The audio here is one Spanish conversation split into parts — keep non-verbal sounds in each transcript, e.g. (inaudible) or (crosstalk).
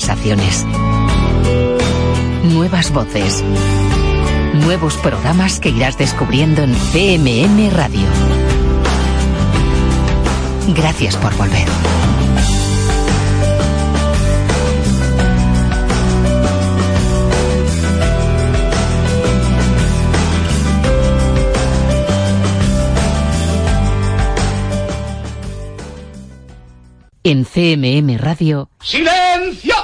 sensaciones. Nuevas voces. Nuevos programas que irás descubriendo en CMM Radio. Gracias por volver. En CMM Radio. ¡Silencio!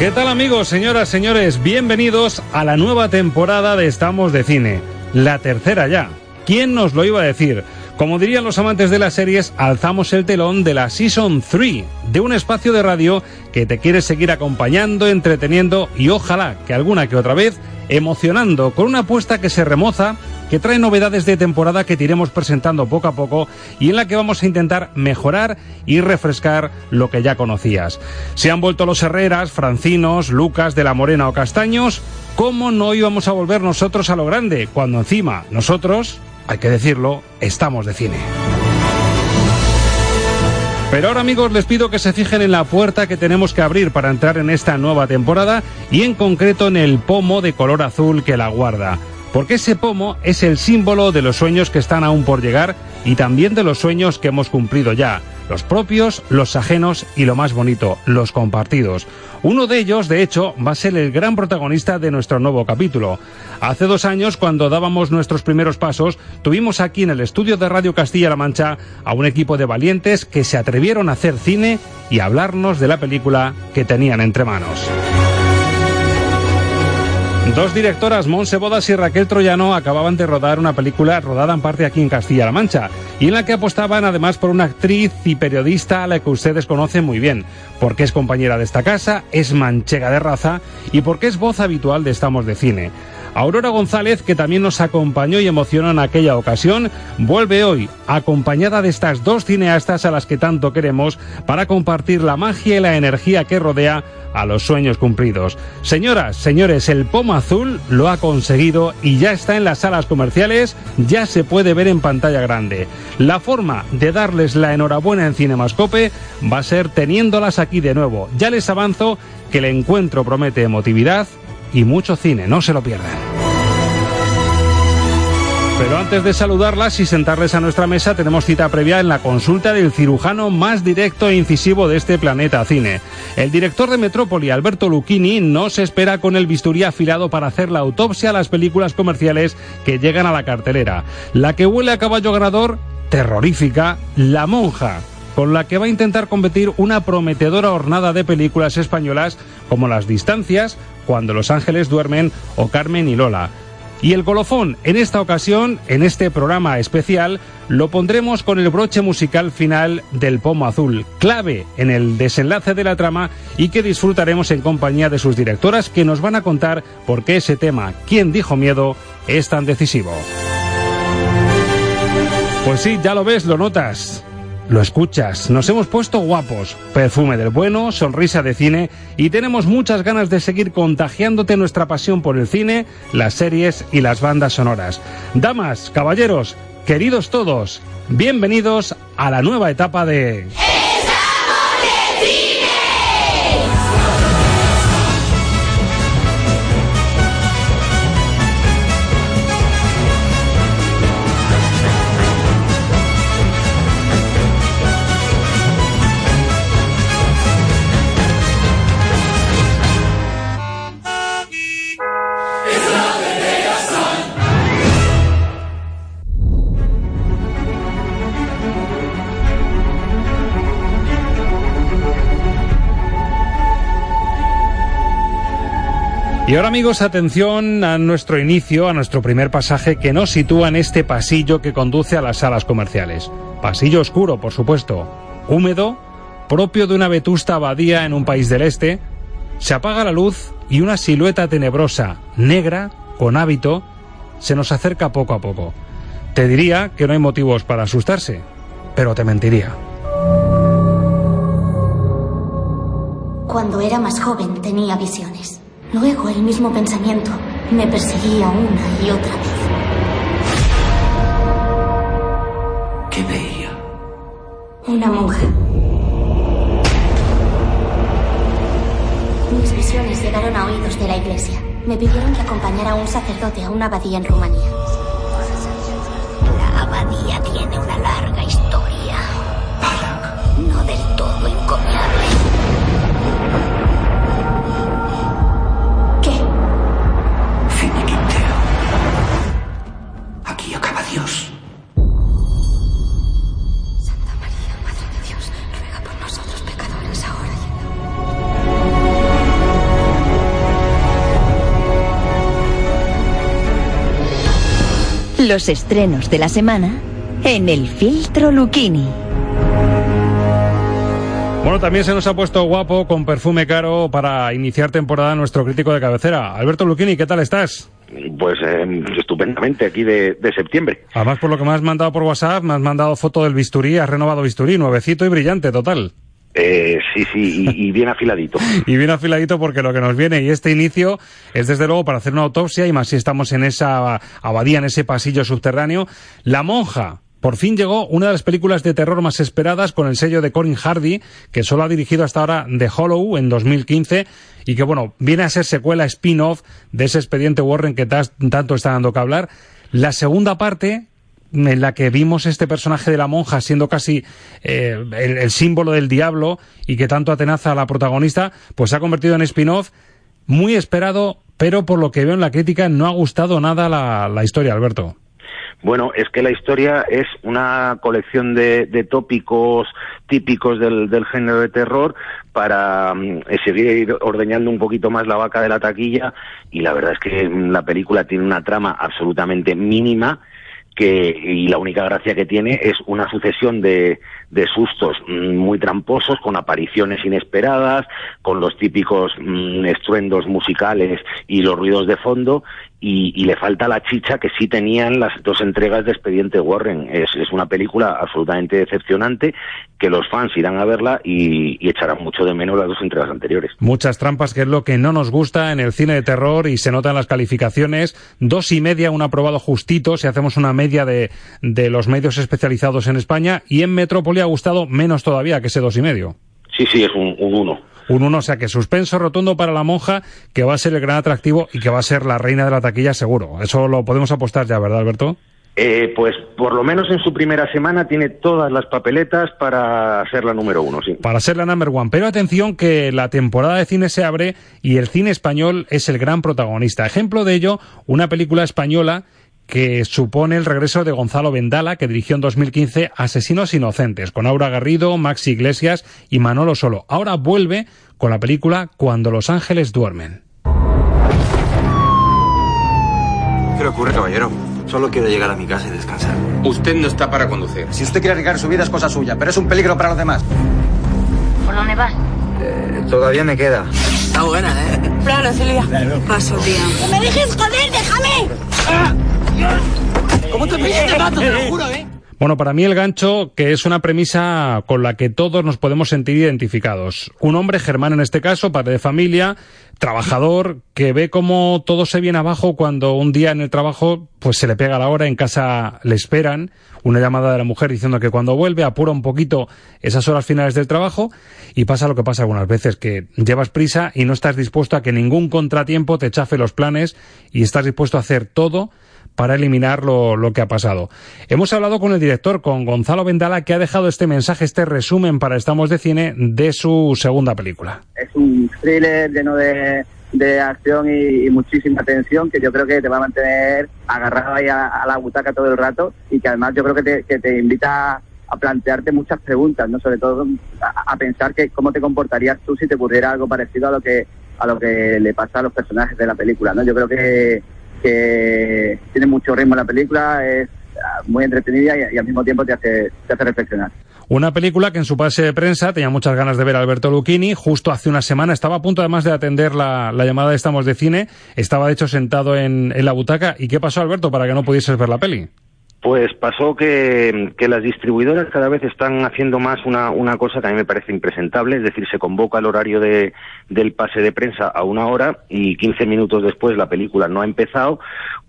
¿Qué tal amigos, señoras, señores? Bienvenidos a la nueva temporada de Estamos de Cine. La tercera ya. ¿Quién nos lo iba a decir? Como dirían los amantes de las series, alzamos el telón de la Season 3, de un espacio de radio que te quiere seguir acompañando, entreteniendo y ojalá que alguna que otra vez emocionando con una apuesta que se remoza, que trae novedades de temporada que te iremos presentando poco a poco y en la que vamos a intentar mejorar y refrescar lo que ya conocías. Se han vuelto los Herreras, Francinos, Lucas, de la Morena o Castaños, ¿cómo no íbamos a volver nosotros a lo grande cuando encima nosotros hay que decirlo, estamos de cine. Pero ahora amigos les pido que se fijen en la puerta que tenemos que abrir para entrar en esta nueva temporada y en concreto en el pomo de color azul que la guarda. Porque ese pomo es el símbolo de los sueños que están aún por llegar y también de los sueños que hemos cumplido ya. Los propios, los ajenos y lo más bonito, los compartidos. Uno de ellos, de hecho, va a ser el gran protagonista de nuestro nuevo capítulo. Hace dos años, cuando dábamos nuestros primeros pasos, tuvimos aquí en el estudio de Radio Castilla-La Mancha a un equipo de valientes que se atrevieron a hacer cine y a hablarnos de la película que tenían entre manos. Dos directoras, Monse Bodas y Raquel Troyano, acababan de rodar una película rodada en parte aquí en Castilla-La Mancha y en la que apostaban además por una actriz y periodista a la que ustedes conocen muy bien, porque es compañera de esta casa, es manchega de raza y porque es voz habitual de Estamos de Cine. Aurora González, que también nos acompañó y emocionó en aquella ocasión, vuelve hoy, acompañada de estas dos cineastas a las que tanto queremos, para compartir la magia y la energía que rodea a los sueños cumplidos. Señoras, señores, el Pomo Azul lo ha conseguido y ya está en las salas comerciales, ya se puede ver en pantalla grande. La forma de darles la enhorabuena en Cinemascope va a ser teniéndolas aquí de nuevo. Ya les avanzo que el encuentro promete emotividad y mucho cine, no se lo pierdan. Pero antes de saludarlas y sentarles a nuestra mesa, tenemos cita previa en la consulta del cirujano más directo e incisivo de este planeta cine. El director de Metrópoli, Alberto Lucchini, no se espera con el bisturí afilado para hacer la autopsia a las películas comerciales que llegan a la cartelera. La que huele a caballo ganador, terrorífica, La Monja con la que va a intentar competir una prometedora hornada de películas españolas como Las Distancias, Cuando los Ángeles duermen o Carmen y Lola. Y el colofón, en esta ocasión, en este programa especial, lo pondremos con el broche musical final del Pomo Azul, clave en el desenlace de la trama y que disfrutaremos en compañía de sus directoras que nos van a contar por qué ese tema, ¿Quién dijo miedo?, es tan decisivo. Pues sí, ya lo ves, lo notas. Lo escuchas, nos hemos puesto guapos, perfume del bueno, sonrisa de cine y tenemos muchas ganas de seguir contagiándote nuestra pasión por el cine, las series y las bandas sonoras. Damas, caballeros, queridos todos, bienvenidos a la nueva etapa de... Y ahora amigos, atención a nuestro inicio, a nuestro primer pasaje que nos sitúa en este pasillo que conduce a las salas comerciales. Pasillo oscuro, por supuesto, húmedo, propio de una vetusta abadía en un país del este. Se apaga la luz y una silueta tenebrosa, negra, con hábito, se nos acerca poco a poco. Te diría que no hay motivos para asustarse, pero te mentiría. Cuando era más joven tenía visiones. Luego el mismo pensamiento me perseguía una y otra vez. ¿Qué veía? Una monja. Mis visiones llegaron a oídos de la iglesia. Me pidieron que acompañara a un sacerdote a una abadía en Rumanía. La abadía tiene una larga historia. No del todo encomiable. Los estrenos de la semana en el filtro Lucchini. Bueno, también se nos ha puesto guapo con perfume caro para iniciar temporada nuestro crítico de cabecera. Alberto Lucchini, ¿qué tal estás? Pues eh, estupendamente, aquí de, de septiembre. Además, por lo que me has mandado por WhatsApp, me has mandado foto del bisturí, has renovado bisturí, nuevecito y brillante, total. Eh, sí, sí, y, bien afiladito. (laughs) Y bien afiladito porque lo que nos viene y este inicio es desde luego para hacer una autopsia y más si estamos en esa abadía, en ese pasillo subterráneo. La monja. Por fin llegó una de las películas de terror más esperadas con el sello de Corin Hardy, que solo ha dirigido hasta ahora The Hollow en 2015 y que bueno, viene a ser secuela spin-off de ese expediente Warren que tanto está dando que hablar. La segunda parte, en la que vimos este personaje de la monja siendo casi eh, el, símbolo del diablo y que tanto atenaza a la protagonista, pues se ha convertido en spin-off muy esperado, pero por lo que veo en la crítica no ha gustado nada la, historia, Alberto. Bueno, es que la historia es una colección de, de tópicos típicos del, género de terror para mm, seguir ordeñando un poquito más la vaca de la taquilla y la verdad es que mm, la película tiene una trama absolutamente mínima que y la única gracia que tiene es una sucesión de, de sustos mm, muy tramposos con apariciones inesperadas con los típicos mm, estruendos musicales y los ruidos de fondo y, y le falta la chicha que sí tenían las dos entregas de Expediente Warren es, es una película absolutamente decepcionante que los fans irán a verla y, y echarán mucho de menos las dos entregas anteriores Muchas trampas, que es lo que no nos gusta en el cine de terror y se nota en las calificaciones. Dos y media, un aprobado justito, si hacemos una media de, de los medios especializados en España. Y en Metrópoli ha gustado menos todavía que ese dos y medio. sí, sí, es un, un uno Un uno, o sea que suspenso rotundo para la monja, que va a ser el gran atractivo y que va a ser la reina de la taquilla seguro. Eso lo podemos apostar ya, ¿verdad, Alberto? Eh, pues por lo menos en su primera semana tiene todas las papeletas para ser la número uno, sí. Para ser la number one. Pero atención que la temporada de cine se abre y el cine español es el gran protagonista. Ejemplo de ello, una película española que supone el regreso de Gonzalo Vendala, que dirigió en 2015 Asesinos Inocentes, con Aura Garrido, Maxi Iglesias y Manolo Solo. Ahora vuelve con la película Cuando los ángeles duermen. ¿Qué le ocurre, caballero? Solo quiero llegar a mi casa y descansar. Usted no está para conducir. Si usted quiere arriesgar su vida es cosa suya, pero es un peligro para los demás. ¿Por dónde vas? Eh, todavía me queda. Está buena, ¿eh? Claro, Celia. Paso, tía. ¡No me dejes joder, déjame! ¿Cómo te pillas? Te mato, te lo juro, ¿eh? Bueno, para mí el gancho, que es una premisa con la que todos nos podemos sentir identificados. Un hombre, Germán en este caso, padre de familia, trabajador, que ve cómo todo se viene abajo cuando un día en el trabajo pues se le pega la hora, en casa le esperan, una llamada de la mujer diciendo que cuando vuelve apura un poquito esas horas finales del trabajo y pasa lo que pasa algunas veces, que llevas prisa y no estás dispuesto a que ningún contratiempo te chafe los planes y estás dispuesto a hacer todo para eliminar lo, lo, que ha pasado. Hemos hablado con el director, con Gonzalo Vendala, que ha dejado este mensaje, este resumen para Estamos de Cine de su segunda película. Es un thriller lleno de, de acción y, y, muchísima tensión que yo creo que te va a mantener agarrado ahí a, la butaca todo el rato y que además yo creo que te, que te invita a plantearte muchas preguntas, no sobre todo a, a pensar que cómo te comportarías tú si te ocurriera algo parecido a lo que a lo que le pasa a los personajes de la película. ¿no? Yo creo que, que tiene mucho ritmo la película, es muy entretenida y, y al mismo tiempo te hace, te hace reflexionar. Una película que en su pase de prensa tenía muchas ganas de ver a Alberto Lucchini. Justo hace una semana estaba a punto además de atender la, la llamada de Estamos de Cine. Estaba de hecho sentado en, en la butaca. ¿Y qué pasó, Alberto, para que no pudieses ver la peli? Pues pasó que, las distribuidoras cada vez están haciendo más una, una, cosa que a mí me parece impresentable, es decir, se convoca el horario de, del pase de prensa a una hora y 15 minutos después la película no ha empezado,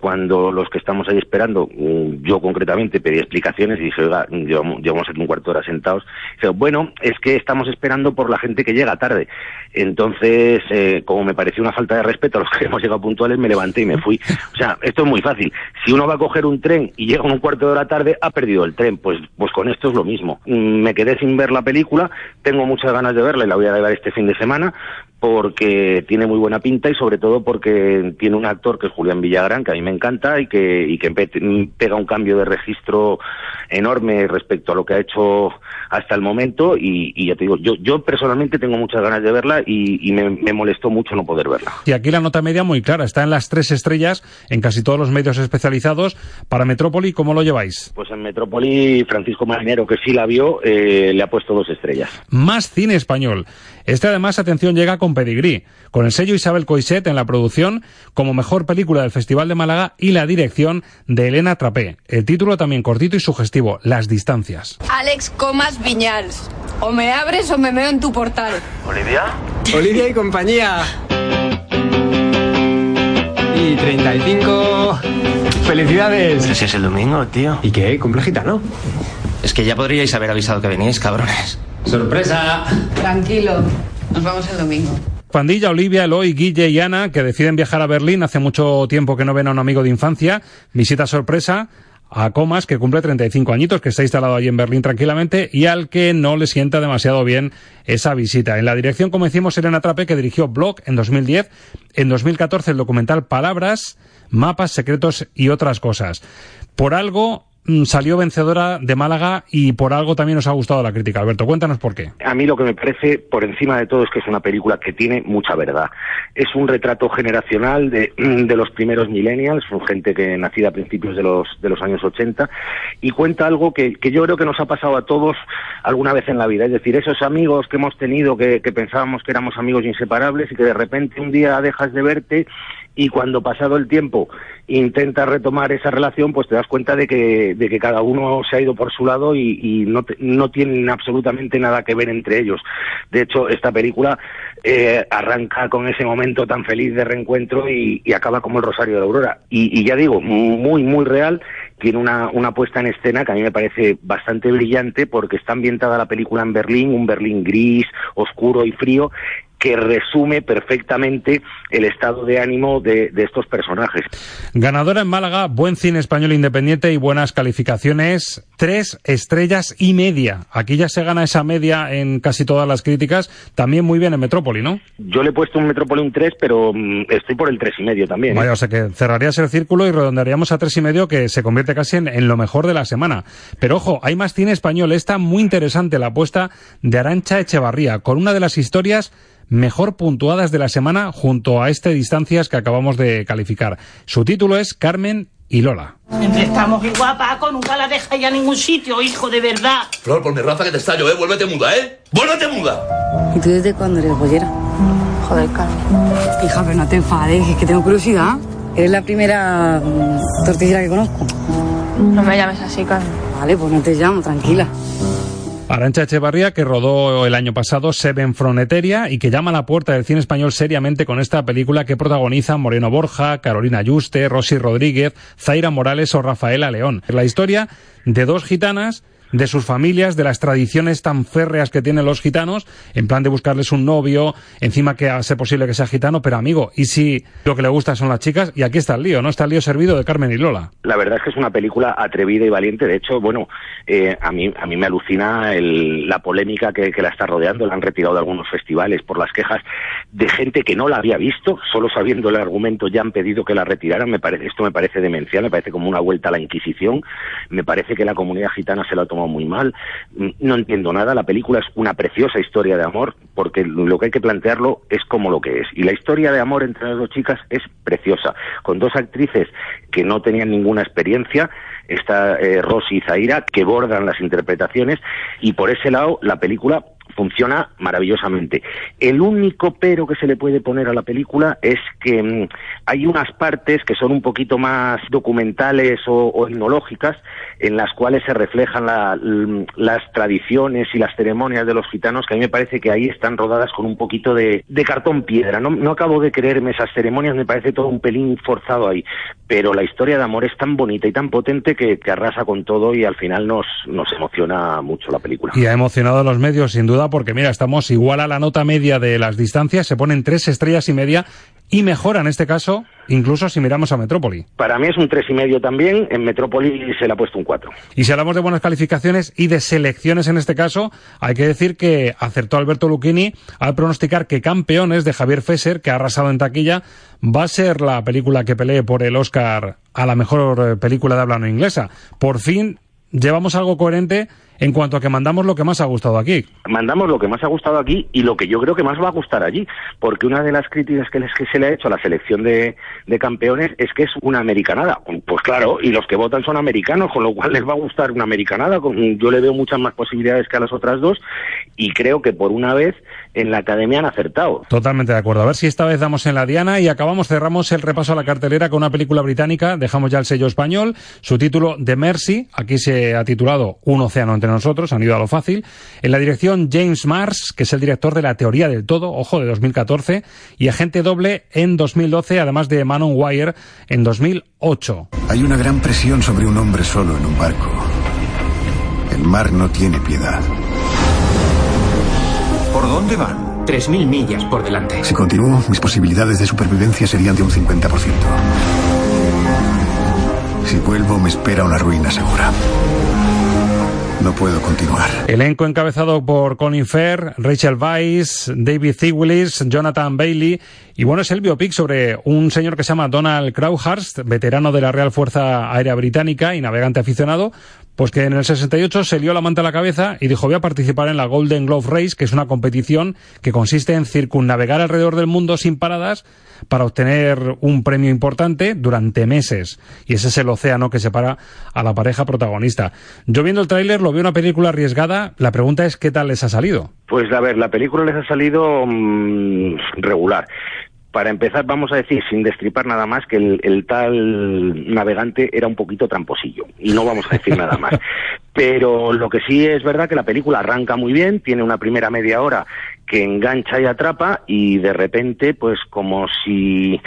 cuando los que estamos ahí esperando, mm, yo concretamente pedí explicaciones y dije, oiga, llevamos, un cuarto de hora sentados. Dije, bueno, es que estamos esperando por la gente que llega tarde. Entonces, eh, como me pareció una falta de respeto a los que (laughs) hemos llegado puntuales, me levanté y me fui. O sea, esto es muy fácil. Si uno va a coger un tren y llega un cuarto de hora tarde, ha perdido el tren. Pues, pues con esto es lo mismo. Mm, me quedé sin ver la película, tengo muchas ganas de verla y la voy a ver este fin de semana porque tiene muy buena pinta y sobre todo porque tiene un actor que es Julián Villagrán, que a mí me encanta y que, y que pega un cambio de registro enorme respecto a lo que ha hecho hasta el momento y, y ya te digo, yo, yo personalmente tengo muchas ganas de verla y, y me, me, molestó mucho no poder verla. Y aquí la nota media muy clara, está en las tres estrellas en casi todos los medios especializados. Para Metrópoli, ¿cómo lo lleváis? Pues en Metrópoli, Francisco Marinero, que sí la vio, eh, le ha puesto dos estrellas. Más cine español. Este además, atención, llega con pedigrí, con el sello Isabel Coixet en la producción como mejor película del Festival de Málaga y la dirección de Elena Trapé. El título también cortito y sugestivo, Las distancias. Alex Comas Viñals. O me abres o me meo en tu portal. ¿Olivia? Olivia y compañía. Y 35. ¡Felicidades! Ese es el domingo, tío. ¿Y qué? ¿Cumple gitano? Es que ya podríais haber avisado que venís, cabrones. ¡Sorpresa! Tranquilo. Nos vamos el domingo. Pandilla, Olivia, Eloy, Guille y Ana, que deciden viajar a Berlín. Hace mucho tiempo que no ven a un amigo de infancia. Visita sorpresa a Comas, que cumple 35 añitos, que está instalado allí en Berlín tranquilamente y al que no le sienta demasiado bien esa visita. En la dirección, como decimos, Elena Trape, que dirigió Blog en 2010, en 2014 el documental Palabras, Mapas, Secretos y otras cosas. Por algo salió vencedora de Málaga y por algo también nos ha gustado la crítica. Alberto, cuéntanos por qué. A mí lo que me parece, por encima de todo, es que es una película que tiene mucha verdad. Es un retrato generacional de, de los primeros millennials, gente que nacida a principios de los, de los años 80, y cuenta algo que, que yo creo que nos ha pasado a todos alguna vez en la vida. Es decir, esos amigos que hemos tenido, que, que pensábamos que éramos amigos inseparables y que de repente un día dejas de verte y cuando pasado el tiempo intentas retomar esa relación, pues te das cuenta de que, de que cada uno se ha ido por su lado y, no, te, no tienen absolutamente nada que ver entre ellos. De hecho, esta película eh, arranca con ese momento tan feliz de reencuentro y, acaba como el Rosario de Aurora. Y, y ya digo, muy, muy real tiene una, una puesta en escena que a mí me parece bastante brillante porque está ambientada la película en Berlín, un Berlín gris, oscuro y frío, que resume perfectamente el estado de ánimo de, de, estos personajes. Ganadora en Málaga, buen cine español independiente y buenas calificaciones, tres estrellas y media. Aquí ya se gana esa media en casi todas las críticas, también muy bien en Metrópoli, ¿no? Yo le he puesto un Metrópoli un 3, pero mm, estoy por el tres y medio también. ¿eh? Vaya, o sea que cerrarías el círculo y redondearíamos a tres y medio que se convierte casi en, en, lo mejor de la semana. Pero ojo, hay más cine español. Está muy interesante la apuesta de Arancha Echevarría, con una de las historias mejor puntuadas de la semana junto a este Distancias que acabamos de calificar. Su título es Carmen y Lola. Siempre estamos igual, Paco, nunca la deja ya a ningún sitio, hijo, de verdad. Flor, por mi raza que te estallo, ¿eh? Vuélvete muda, ¿eh? ¡Vuélvete muda! ¿Y tú desde cuándo eres bollera? Joder, Carmen. Hija, pero no te enfades, es que tengo curiosidad. Eres la primera mm, tortillera que conozco. No me llames así, Carmen. Vale, pues no te llamo, tranquila. Arancha Echevarría, que rodó el año pasado Seven Froneteria y que llama a la puerta del cine español seriamente con esta película que protagonizan Moreno Borja, Carolina Yuste, Rosy Rodríguez, Zaira Morales o Rafaela León. La historia de dos gitanas de sus familias, de las tradiciones tan férreas que tienen los gitanos, en plan de buscarles un novio, encima que hace posible que sea gitano, pero amigo, ¿y si lo que le gusta son las chicas? Y aquí está el lío, ¿no? Está el lío servido de Carmen y Lola. La verdad es que es una película atrevida y valiente, de hecho, bueno, eh, a, mí, a mí me alucina el, la polémica que, que la está rodeando, la han retirado de algunos festivales por las quejas de gente que no la había visto, solo sabiendo el argumento ya han pedido que la retiraran, me parece, esto me parece demencial, me parece como una vuelta a la Inquisición, me parece que la comunidad gitana se la tomó muy mal. No entiendo nada. La película es una preciosa historia de amor, porque lo que hay que plantearlo es como lo que es. Y la historia de amor entre las dos chicas es preciosa, con dos actrices que no tenían ninguna experiencia, está eh, Rosy y Zaira, que bordan las interpretaciones, y por ese lado la película funciona maravillosamente. El único pero que se le puede poner a la película es que mm, hay unas partes que son un poquito más documentales o, o etnológicas en las cuales se reflejan la- las tradiciones y las ceremonias de los gitanos que a mí me parece que ahí están rodadas con un poquito de, de cartón piedra. No, no acabo de creerme esas ceremonias, me parece todo un pelín forzado ahí. Pero la historia de amor es tan bonita y tan potente que, que arrasa con todo y al final nos, nos emociona mucho la película. Y ha emocionado a los medios, sin duda, porque mira, estamos igual a la nota media de las distancias, se ponen tres estrellas y media y mejora en este caso, incluso si miramos a Metrópoli. Para mí es un tres y medio también, en Metrópoli se le ha puesto un cuatro. Y si hablamos de buenas calificaciones y de selecciones en este caso, hay que decir que acertó Alberto Lucchini al pronosticar que Campeones de Javier Fesser, que ha arrasado en taquilla, va a ser la película que pelee por el Oscar a la mejor eh, película de habla no inglesa. Por fin llevamos algo coherente en cuanto a que mandamos lo que más ha gustado aquí. mandamos lo que más ha gustado aquí y lo que yo creo que más va a gustar allí, porque una de las críticas que, les- que se le ha hecho a la selección de, de campeones es que es una americanada. Pues claro, y los que votan son americanos, con lo cual les va a gustar una americanada. Yo le veo muchas más posibilidades que a las otras dos y creo que por una vez en la academia han acertado. Totalmente de acuerdo. A ver si esta vez damos en la diana y acabamos, cerramos el repaso a la cartelera con una película británica. Dejamos ya el sello español. Su título, The Mercy. Aquí se ha titulado Un océano entre nosotros. Han ido a lo fácil. En la dirección, James Mars, que es el director de La teoría del todo, ojo, de 2014. Y Agente Doble en 2012, además de Manon Wire en 2008. Hay una gran presión sobre un hombre solo en un barco. El mar no tiene piedad. ¿Por dónde van? 3.000 millas por delante. Si continúo, mis posibilidades de supervivencia serían de un 50%. Si vuelvo, me espera una ruina segura. No puedo continuar. Elenco encabezado por Colin Fair, Rachel Weisz, David. Willis, Jonathan Bailey. Y bueno, es el biopic sobre un señor que se llama Donald Crowhurst, veterano de la Real Fuerza Aérea Británica y navegante aficionado, pues que en el 68 se lió la manta a la cabeza y dijo voy a participar en la Golden Glove Race, que es una competición que consiste en circunnavegar alrededor del mundo sin paradas para obtener un premio importante durante meses. Y ese es el océano que separa a la pareja protagonista. Yo viendo el tráiler lo veo una película arriesgada. La pregunta es qué tal les ha salido. Pues a ver, la película les ha salido mm, regular. Para empezar, vamos a decir, sin destripar nada más, que el, el tal navegante era un poquito tramposillo. Y no vamos a decir nada más. (laughs) Pero lo que sí es verdad que la película arranca muy bien, tiene una primera media hora que engancha y atrapa y de repente, pues como si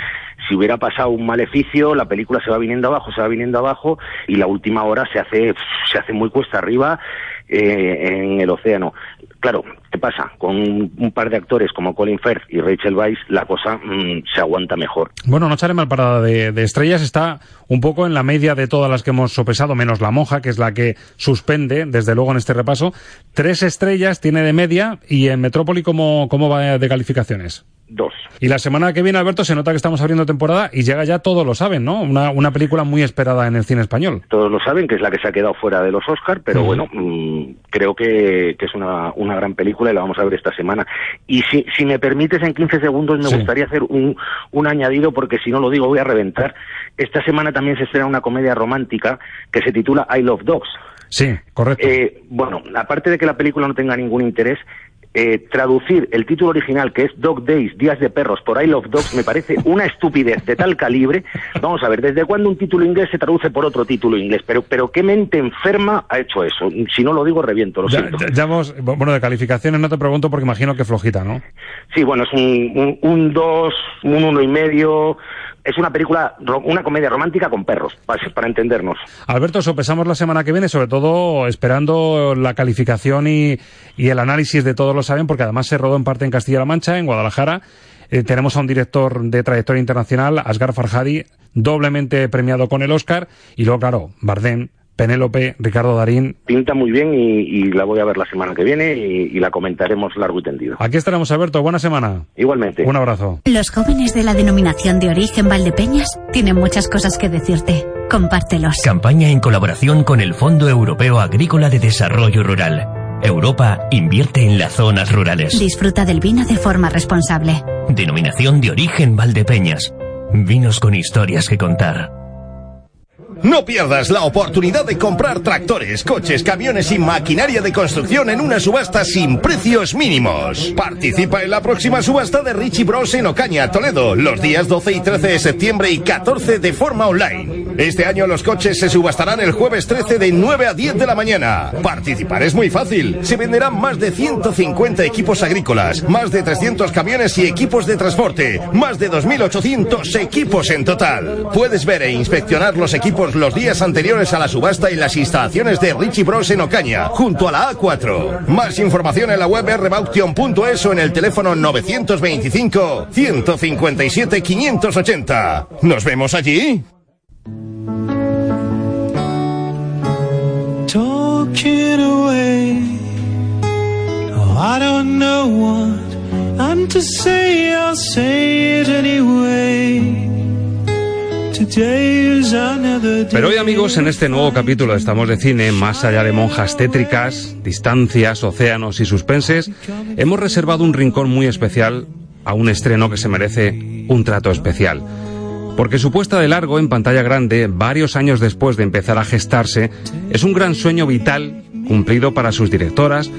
si hubiera pasado un maleficio, la película se va viniendo abajo, se va viniendo abajo y la última hora se hace se hace muy cuesta arriba eh, en el océano. Claro, ¿qué pasa? Con un, par de actores como Colin Firth y Rachel Weisz, la cosa mm, se aguanta mejor. Bueno, no sale mal parada de, de estrellas, está un poco en la media de todas las que hemos sopesado, menos la monja, que es la que suspende, desde luego, en este repaso. Tres estrellas tiene de media y en Metrópoli, ¿cómo, cómo va de calificaciones? Y la semana que viene, Alberto, se nota que estamos abriendo temporada y llega ya, todos lo saben, ¿no? Una, una película muy esperada en el cine español. Todos lo saben que es la que se ha quedado fuera de los Oscars, pero bueno, mm, creo que, que es una, una gran película y la vamos a ver esta semana. Y si, si me permites, en 15 segundos me Sí. gustaría hacer un, un añadido, porque si no lo digo voy a reventar. Esta semana también se estrena una comedia romántica que se titula I Love Dogs. Sí, correcto. Eh, bueno, aparte de que la película no tenga ningún interés, eh, traducir el título original, que es Dog Days, Días de Perros, por I Love Dogs, me parece una estupidez de tal calibre. Vamos a ver, ¿desde cuándo un título inglés se traduce por otro título inglés? Pero, pero ¿qué mente enferma ha hecho eso? Si no lo digo, reviento, lo Ya, siento. ya- ya hemos- bueno, de calificaciones no te pregunto porque imagino que flojita, ¿no? Sí, bueno, es un, un, un dos, un uno y medio. Es una película, una comedia romántica con perros, para, entendernos. Alberto, sopesamos la semana que viene, sobre todo esperando la calificación y, y el análisis de todos lo saben, porque además se rodó en parte en Castilla-La Mancha, en Guadalajara. Eh, tenemos a un director de trayectoria internacional, Asghar Farhadi, doblemente premiado con el Oscar, y luego, claro, Bardem, Penélope, Ricardo Darín. Pinta muy bien y, y la voy a ver la semana que viene y, y, la comentaremos largo y tendido. Aquí estaremos, Alberto. Buena semana. Igualmente. Un abrazo. Los jóvenes de la denominación de origen Valdepeñas tienen muchas cosas que decirte. Compártelos. Campaña en colaboración con el Fondo Europeo Agrícola de Desarrollo Rural. Europa invierte en las zonas rurales. Disfruta del vino de forma responsable. Denominación de origen Valdepeñas. Vinos con historias que contar. No pierdas la oportunidad de comprar tractores, coches, camiones y maquinaria de construcción en una subasta sin precios mínimos. Participa en la próxima subasta de Richie Bros en Ocaña, Toledo, los días 12 y 13 de septiembre y 14 de forma online. Este año los coches se subastarán el jueves 13 de 9 a 10 de la mañana. Participar es muy fácil. Se venderán más de 150 equipos agrícolas, más de 300 camiones y equipos de transporte, más de 2.800 equipos en total. Puedes ver e inspeccionar los equipos los días anteriores a la subasta en las instalaciones de Richie Bros en Ocaña, junto a la A4. Más información en la web rebauction.es o en el teléfono 925 157 580. ¿Nos vemos allí? Oh, I don't know what I'm to say, I'll say it anyway. Pero hoy amigos, en este nuevo capítulo de Estamos de Cine, más allá de monjas tétricas, distancias, océanos y suspenses, hemos reservado un rincón muy especial a un estreno que se merece un trato especial. Porque su puesta de largo en pantalla grande, varios años después de empezar a gestarse, es un gran sueño vital cumplido para sus directoras,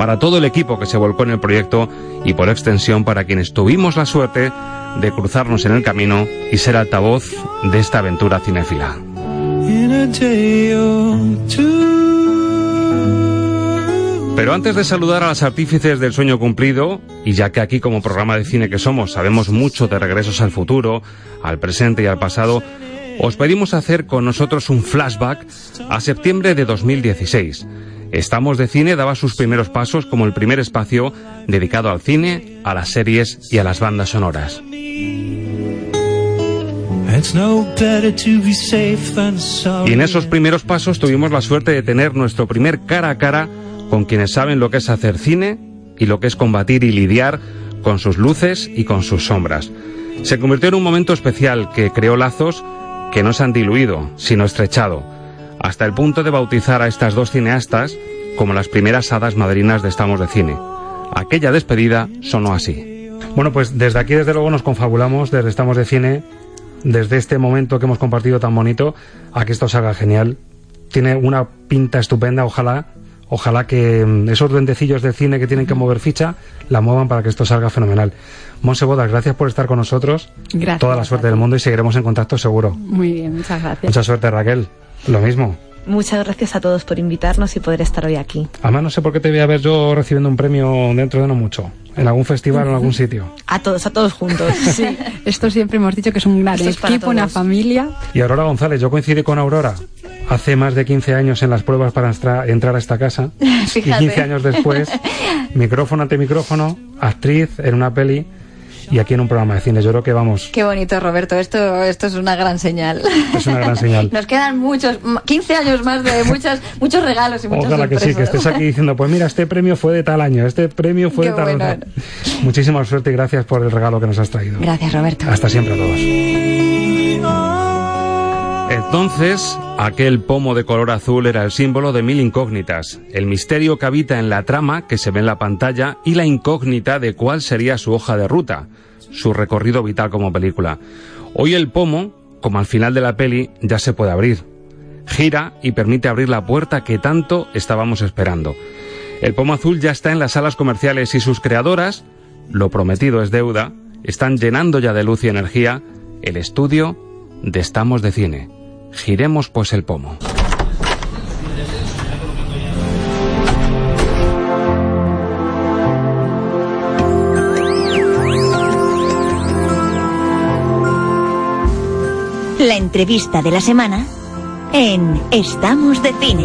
para todo el equipo que se volcó en el proyecto y por extensión para quienes tuvimos la suerte de cruzarnos en el camino y ser altavoz de esta aventura cinéfila. Pero antes de saludar a las artífices del sueño cumplido, y ya que aquí como programa de cine que somos sabemos mucho de regresos al futuro, al presente y al pasado, os pedimos hacer con nosotros un flashback a septiembre de 2016 Estamos de Cine daba sus primeros pasos como el primer espacio dedicado al cine, a las series y a las bandas sonoras. Y en esos primeros pasos tuvimos la suerte de tener nuestro primer cara a cara con quienes saben lo que es hacer cine y lo que es combatir y lidiar con sus luces y con sus sombras. Se convirtió en un momento especial que creó lazos que no se han diluido, sino estrechado hasta el punto de bautizar a estas dos cineastas como las primeras hadas madrinas de Estamos de Cine. Aquella despedida sonó así. Bueno, pues desde aquí, desde luego, nos confabulamos, desde Estamos de Cine, desde este momento que hemos compartido tan bonito, a que esto salga genial. Tiene una pinta estupenda, ojalá, ojalá que mm, esos duendecillos del cine que tienen que mover ficha, la muevan para que esto salga fenomenal. Monse Bodas, gracias por estar con nosotros. Gracias. Toda la suerte del mundo y seguiremos en contacto seguro. Muy bien, muchas gracias. Mucha suerte, Raquel. Lo mismo. Muchas gracias a todos por invitarnos y poder estar hoy aquí. Además, no sé por qué te voy a ver yo recibiendo un premio dentro de no mucho. En algún festival o en algún sitio. A todos, a todos juntos. (laughs) Sí, esto siempre hemos dicho que es un gran Esto equipo, una familia. Y Aurora González, yo coincidí con Aurora hace más de 15 años en las pruebas para entrar a esta casa. (laughs) Fíjate. Y 15 años después, (laughs) micrófono ante micrófono, actriz en una peli y aquí en un programa de cine. Yo creo que vamos, Qué bonito, Roberto. Esto, esto es una gran señal. es una gran señal. (laughs) Nos quedan muchos, m- 15 años más de muchas, muchos regalos y muchas Ojalá que sí, que estés aquí diciendo, pues mira, este premio fue de tal año, este premio fue Qué de tal bueno. otro. Muchísima suerte y gracias por el regalo que nos has traído. Gracias, Roberto. Hasta siempre a todos. Entonces, aquel pomo de color azul era el símbolo de mil incógnitas, el misterio que habita en la trama que se ve en la pantalla y la incógnita de cuál sería su hoja de ruta, su recorrido vital como película. Hoy el pomo, como al final de la peli, ya se puede abrir. Gira y permite abrir la puerta que tanto estábamos esperando. El pomo azul ya está en las salas comerciales y sus creadoras, lo prometido es deuda, están llenando ya de luz y energía el estudio de Estamos de Cine. Giremos pues el pomo. La entrevista de la semana en Estamos de Cine.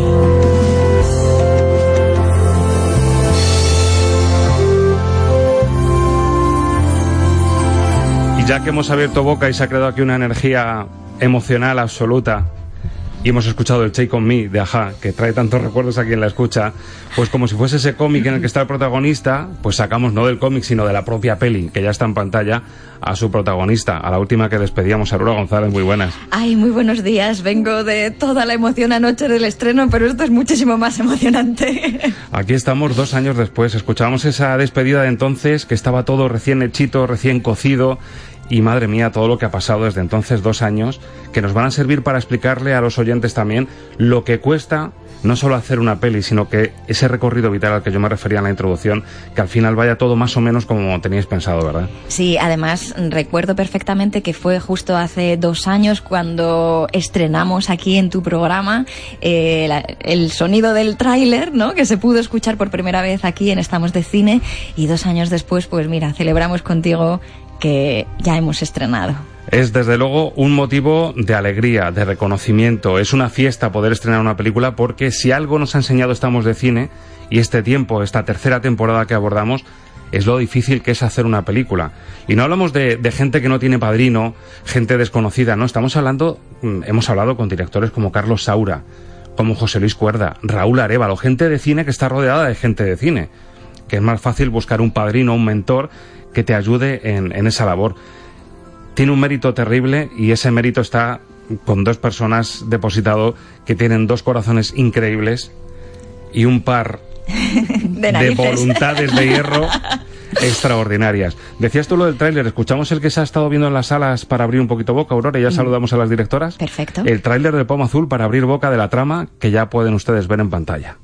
Y ya que hemos abierto boca y se ha creado aquí una energía emocional absoluta y hemos escuchado el Take On Me de Aja, que trae tantos recuerdos a quien la escucha, pues como si fuese ese cómic en el que está el protagonista, pues sacamos no del cómic, sino de la propia peli, que ya está en pantalla, a su protagonista, a la última que despedíamos, Aurora González, muy buenas. Ay, muy buenos días. Vengo de toda la emoción anoche del estreno, pero esto es muchísimo más emocionante. (laughs) Aquí estamos dos años después. Escuchábamos esa despedida de entonces, que estaba todo recién hechito, recién cocido, y madre mía, todo lo que ha pasado desde entonces, dos años, que nos van a servir para explicarle a los oyentes también lo que cuesta no solo hacer una peli, sino que ese recorrido vital al que yo me refería en la introducción, que al final vaya todo más o menos como teníais pensado, ¿verdad? Sí, además recuerdo perfectamente que fue justo hace dos años cuando estrenamos aquí en tu programa eh, el sonido del tráiler, ¿no? Que se pudo escuchar por primera vez aquí en Estamos de Cine y dos años después, pues mira, celebramos contigo que ya hemos estrenado. Es desde luego un motivo de alegría, de reconocimiento. Es una fiesta poder estrenar una película porque si algo nos ha enseñado Estamos de Cine y este tiempo, esta tercera temporada que abordamos, es lo difícil que es hacer una película. Y no hablamos de, de gente que no tiene padrino, gente desconocida, no, estamos hablando, mm, hemos hablado con directores como Carlos Saura, como José Luis Cuerda, Raúl Arevalo, gente de cine que está rodeada de gente de cine, que es más fácil buscar un padrino, un mentor que te ayude en, en esa labor tiene un mérito terrible y ese mérito está con dos personas depositado que tienen dos corazones increíbles y un par (laughs) De, voluntades de hierro (laughs) extraordinarias. Decías tú lo del tráiler, escuchamos el que se ha estado viendo en las salas para abrir un poquito boca, Aurora, y ya saludamos a las directoras. Perfecto. El tráiler de Pomo Azul para abrir boca de la trama que ya pueden ustedes ver en pantalla.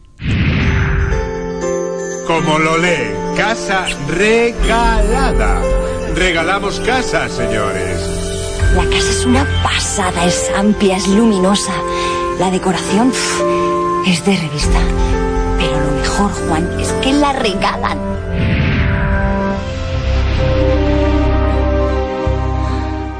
Como lo lee, casa regalada. Regalamos casa, señores. La casa es una pasada, es amplia, es luminosa. La decoración es de revista. Pero lo mejor, Juan, es que la regalan.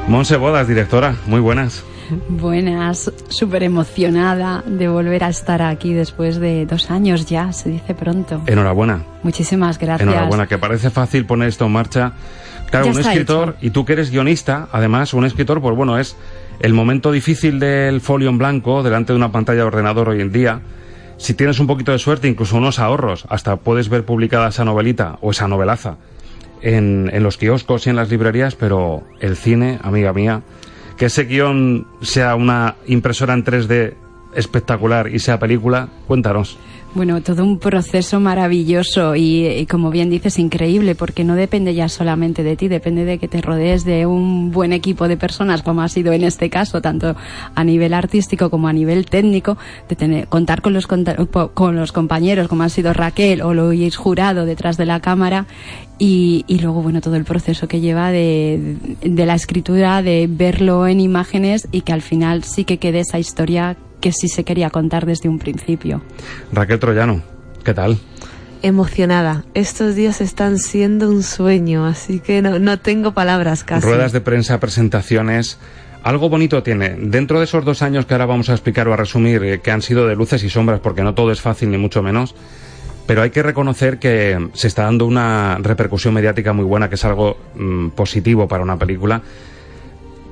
Monse Bodas, directora, muy buenas. Buenas, súper emocionada de volver a estar aquí después de dos años ya, se dice pronto. Enhorabuena. Muchísimas gracias. Enhorabuena, que parece fácil poner esto en marcha. Claro, Ya un escritor, y tú que eres guionista, además, un escritor, pues bueno, es el momento difícil del folio en blanco delante de una pantalla de ordenador hoy en día. Si tienes un poquito de suerte, incluso unos ahorros, hasta puedes ver publicada esa novelita o esa novelaza en, en los kioscos y en las librerías, pero el cine, amiga mía, que ese guion sea una impresora en 3D espectacular y sea película, cuéntanos. Bueno, todo un proceso maravilloso y, y como bien dices, increíble, porque no depende ya solamente de ti, depende de que te rodees de un buen equipo de personas, como ha sido en este caso, tanto a nivel artístico como a nivel técnico, de tener, contar con los, con los compañeros, como ha sido Raquel o Luis Jurado detrás de la cámara, y, y luego, bueno, todo el proceso que lleva de, de la escritura, de verlo en imágenes y que al final sí que quede esa historia que sí se quería contar desde un principio. Raquel Troyano, ¿qué tal? Emocionada. Estos días están siendo un sueño, así que no, no tengo palabras casi. Ruedas de prensa, presentaciones. Algo bonito tiene. Dentro de esos dos años que ahora vamos a explicar o a resumir, eh, que han sido de luces y sombras, porque no todo es fácil ni mucho menos, pero hay que reconocer que se está dando una repercusión mediática muy buena, que es algo mm, positivo para una película.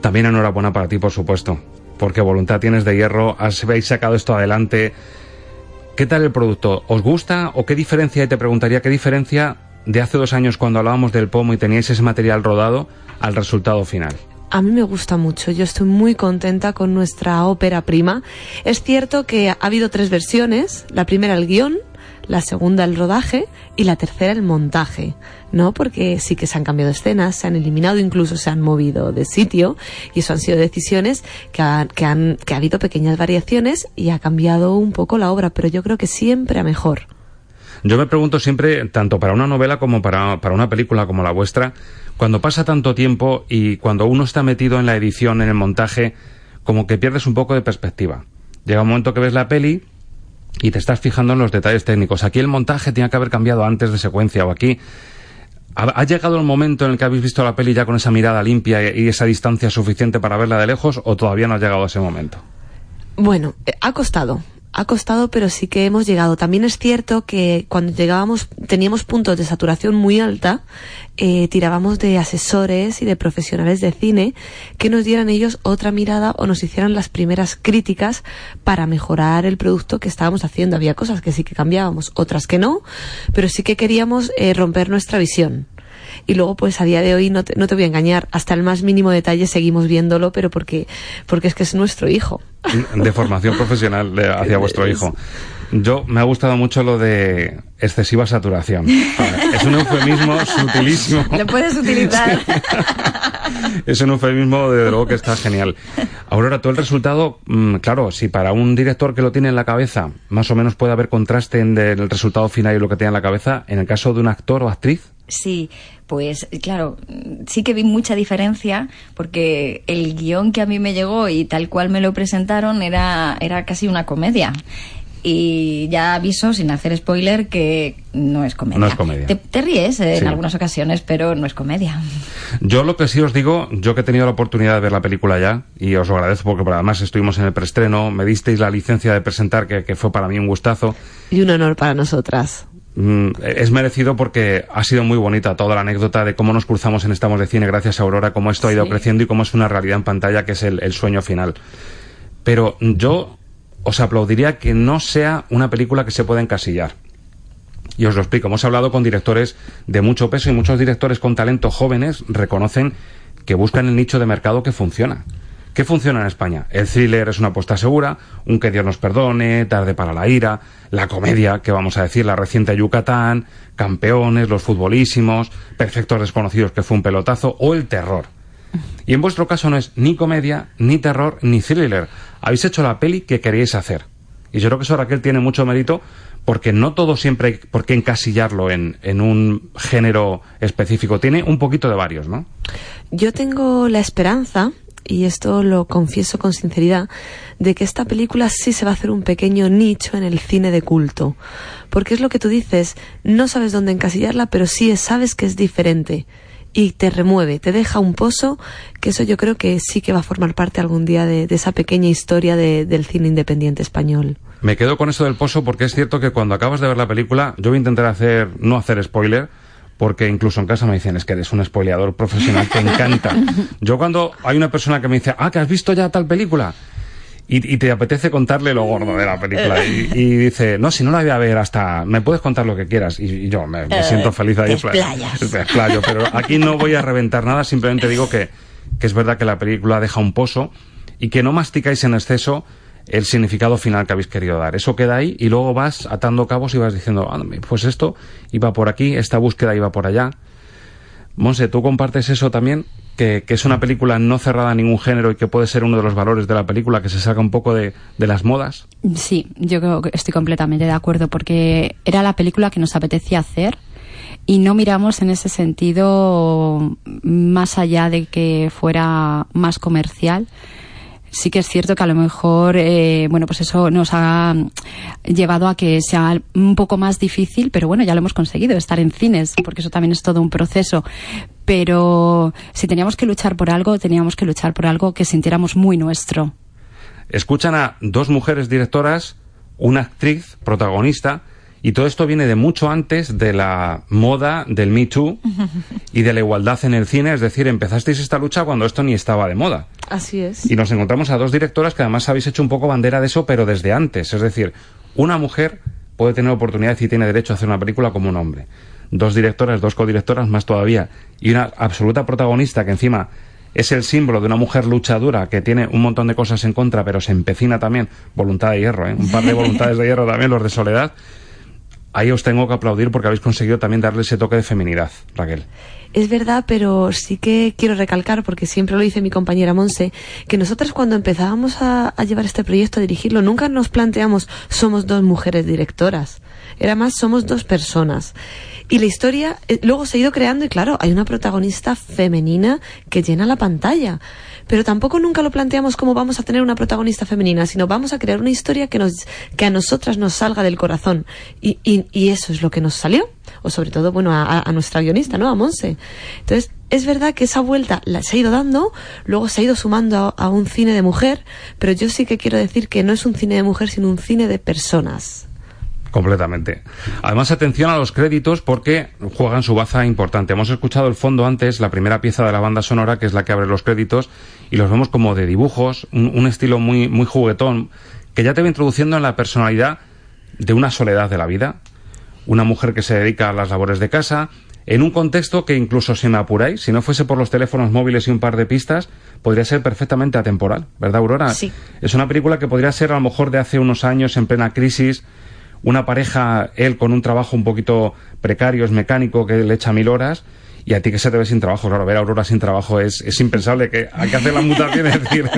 También enhorabuena para ti, por supuesto, porque voluntad tienes de hierro, habéis sacado esto adelante. ¿Qué tal el producto? ¿Os gusta o qué diferencia, y te preguntaría, qué diferencia de hace dos años cuando hablábamos del pomo y teníais ese material rodado al resultado final? A mí me gusta mucho, yo estoy muy contenta con nuestra ópera prima. Es cierto que ha habido tres versiones, la primera el guion, la segunda el rodaje y la tercera el montaje, ¿no? Porque sí que se han cambiado escenas, se han eliminado, incluso se han movido de sitio y eso han sido decisiones que, han, que, han, que ha habido pequeñas variaciones y ha cambiado un poco la obra, pero yo creo que siempre a mejor. Yo me pregunto siempre, tanto para una novela como para, para una película como la vuestra, cuando pasa tanto tiempo y cuando uno está metido en la edición, en el montaje, como que pierdes un poco de perspectiva. Llega un momento que ves la peli y te estás fijando en los detalles técnicos. Aquí el montaje tenía que haber cambiado antes de secuencia o aquí. ¿Ha, llegado el momento en el que habéis visto la peli ya con esa mirada limpia y esa distancia suficiente para verla de lejos o todavía no ha llegado ese momento? Bueno, eh, ha costado. Ha costado, pero sí que hemos llegado. También es cierto que cuando llegábamos, teníamos puntos de saturación muy alta, eh, tirábamos de asesores y de profesionales de cine que nos dieran ellos otra mirada o nos hicieran las primeras críticas para mejorar el producto que estábamos haciendo. Había cosas que sí que cambiábamos, otras que no, pero sí que queríamos eh, romper nuestra visión y luego pues a día de hoy no te, no te voy a engañar. Hasta el más mínimo detalle seguimos viéndolo pero porque porque es que es nuestro hijo. De formación profesional de- hacia vuestro hijo. Yo me ha gustado mucho lo de excesiva saturación. (laughs) Es un eufemismo sutilísimo. Lo puedes utilizar. es un eufemismo desde luego que está genial. Aurora todo el resultado mm, claro si para un director que lo tiene en la cabeza más o menos puede haber contraste en el resultado final y lo que tiene en la cabeza en el caso de un actor o actriz Sí, pues claro, sí que vi mucha diferencia porque el guion que a mí me llegó y tal cual me lo presentaron era, era casi una comedia. Y ya aviso, sin hacer spoiler, que no es comedia. No es comedia. Te, te ríes eh, en Sí. algunas ocasiones, pero no es comedia. Yo lo que sí os digo, yo que he tenido la oportunidad de ver la película ya, y os lo agradezco porque además estuvimos en el preestreno, me disteis la licencia de presentar, que, que fue para mí un gustazo. y un honor para nosotras es merecido porque ha sido muy bonita toda la anécdota de cómo nos cruzamos en Estamos de Cine gracias a Aurora, cómo esto ha ido Sí. creciendo y cómo es una realidad en pantalla que es el, el sueño final. Pero yo os aplaudiría que no sea una película que se pueda encasillar. Y os lo explico. Hemos hablado con directores de mucho peso y muchos directores con talento jóvenes reconocen que buscan el nicho de mercado que funciona. ¿Qué funciona en España? El thriller es una apuesta segura, un que Dios nos perdone, Tarde para la ira, la comedia, que vamos a decir, la reciente Yucatán, Campeones, Los futbolísimos, Perfectos desconocidos, que fue un pelotazo, o el terror. Y en vuestro caso no es ni comedia, ni terror, ni thriller. Habéis hecho la peli que queríais hacer. Y yo creo que eso Raquel tiene mucho mérito porque no todo siempre hay por qué encasillarlo en, en un género específico. Tiene un poquito de varios, ¿no? Yo tengo la esperanza, y esto lo confieso con sinceridad, de que esta película sí se va a hacer un pequeño nicho en el cine de culto. Porque es lo que tú dices, no sabes dónde encasillarla, pero sí sabes que es diferente. Y te remueve, te deja un pozo, que eso yo creo que sí que va a formar parte algún día de, de esa pequeña historia de- del cine independiente español. Me quedo con eso del pozo porque es cierto que cuando acabas de ver la película, yo voy a intentar hacer, no hacer spoiler, porque incluso en casa me dicen, es que eres un spoileador profesional, te encanta. (laughs) Yo cuando hay una persona que me dice, ah, que has visto ya tal película, y, y te apetece contarle lo gordo de la película, y, y dice, no, si no la voy a ver hasta, me puedes contar lo que quieras, y, y yo me, me Eh, siento feliz ahí. te explayas. Me explayo, pero aquí no voy a reventar nada, simplemente digo que, que es verdad que la película deja un pozo, y que no masticáis en exceso el significado final que habéis querido dar. Eso queda ahí y luego vas atando cabos y vas diciendo, "Ah, pues esto iba por aquí, esta búsqueda iba por allá. Monse, ¿tú compartes eso también? Que, que es una película no cerrada a ningún género y que puede ser uno de los valores de la película, que se saca un poco de, de las modas. Sí, yo creo que estoy completamente de acuerdo porque era la película que nos apetecía hacer y no miramos en ese sentido más allá de que fuera más comercial. Sí que es cierto que a lo mejor, eh, bueno, pues eso nos ha llevado a que sea un poco más difícil, pero bueno, ya lo hemos conseguido, estar en cines, porque eso también es todo un proceso. Pero si teníamos que luchar por algo, teníamos que luchar por algo que sintiéramos muy nuestro. Escuchan a dos mujeres directoras, una actriz protagonista, y todo esto viene de mucho antes de la moda del Me Too (laughs) y de la igualdad en el cine, es decir, empezasteis esta lucha cuando esto ni estaba de moda. Así es. Y nos encontramos a dos directoras que además habéis hecho un poco bandera de eso, pero desde antes. Es decir, una mujer puede tener oportunidad y tiene derecho a hacer una película como un hombre. Dos directoras, dos codirectoras más todavía. Y una absoluta protagonista que encima es el símbolo de una mujer luchadora que tiene un montón de cosas en contra, pero se empecina también. Voluntad de hierro, ¿eh? Un par de (laughs) voluntades de hierro también, los de Soledad. Ahí os tengo que aplaudir porque habéis conseguido también darle ese toque de feminidad, Raquel. Es verdad, pero sí que quiero recalcar, porque siempre lo dice mi compañera Monse, que nosotras cuando empezábamos a, a llevar este proyecto, a dirigirlo, nunca nos planteamos somos dos mujeres directoras. Era más, somos dos personas. Y la historia eh, luego se ha ido creando y claro, hay una protagonista femenina que llena la pantalla. Pero tampoco nunca lo planteamos como vamos a tener una protagonista femenina, sino vamos a crear una historia que, nos, que a nosotras nos salga del corazón. Y, y, y eso es lo que nos salió. O sobre todo, bueno, a, a nuestra guionista, ¿no? A Monse. Entonces, es verdad que esa vuelta la se ha ido dando, luego se ha ido sumando a, a un cine de mujer, pero yo sí que quiero decir que no es un cine de mujer, sino un cine de personas. Completamente. Además, atención a los créditos porque juegan su baza importante. Hemos escuchado el fondo antes, la primera pieza de la banda sonora, que es la que abre los créditos, y los vemos como de dibujos, un, un estilo muy, muy juguetón, que ya te va introduciendo en la personalidad de una soledad de la vida, una mujer que se dedica a las labores de casa, en un contexto que incluso si me apuráis, si no fuese por los teléfonos móviles y un par de pistas, podría ser perfectamente atemporal, ¿verdad, Aurora? Sí. Es una película que podría ser a lo mejor de hace unos años en plena crisis, una pareja, él con un trabajo un poquito precario, es mecánico, que le echa mil horas, y a ti que se te ve sin trabajo. Claro, ver a Aurora sin trabajo es, es impensable, que hay que hacer la mutación, es (laughs) decir,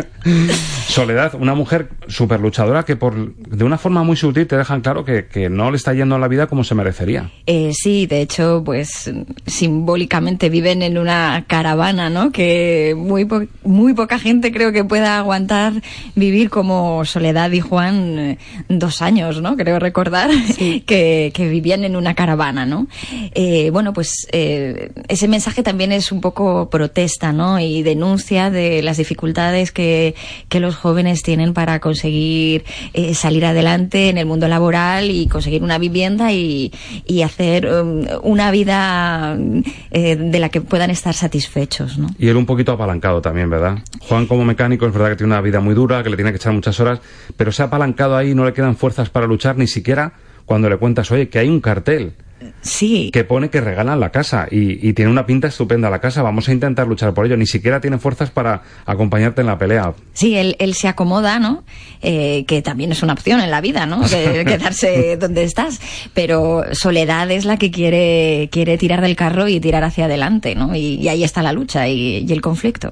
Soledad, una mujer súper luchadora que por, de una forma muy sutil te dejan claro que, que no le está yendo a la vida como se merecería. Eh, sí, de hecho, pues simbólicamente viven en una caravana, ¿no? Que muy, po- muy poca gente creo que pueda aguantar vivir como Soledad y Juan eh, dos años, ¿no? Creo recordar (laughs) que, que vivían en una caravana, ¿no? Eh, bueno, pues eh, ese mensaje también es un poco protesta, ¿no? Y denuncia de las dificultades que, que los jóvenes tienen para conseguir eh, salir adelante en el mundo laboral y conseguir una vivienda y, y hacer um, una vida eh, de la que puedan estar satisfechos, ¿no? Y él un poquito apalancado también, ¿verdad? Juan como mecánico es verdad que tiene una vida muy dura, que le tiene que echar muchas horas, pero se ha apalancado ahí y no le quedan fuerzas para luchar ni siquiera cuando le cuentas, oye, que hay un cartel. Sí. Que pone que regalan la casa y, y tiene una pinta estupenda la casa. Vamos a intentar luchar por ello. Ni siquiera tiene fuerzas para acompañarte en la pelea. Sí, él, él se acomoda, ¿no? Eh, que también es una opción en la vida, ¿no? Que- (laughs) quedarse donde estás. Pero Soledad es la que quiere, quiere tirar del carro y tirar hacia adelante, ¿no? Y, y ahí está la lucha y, y el conflicto.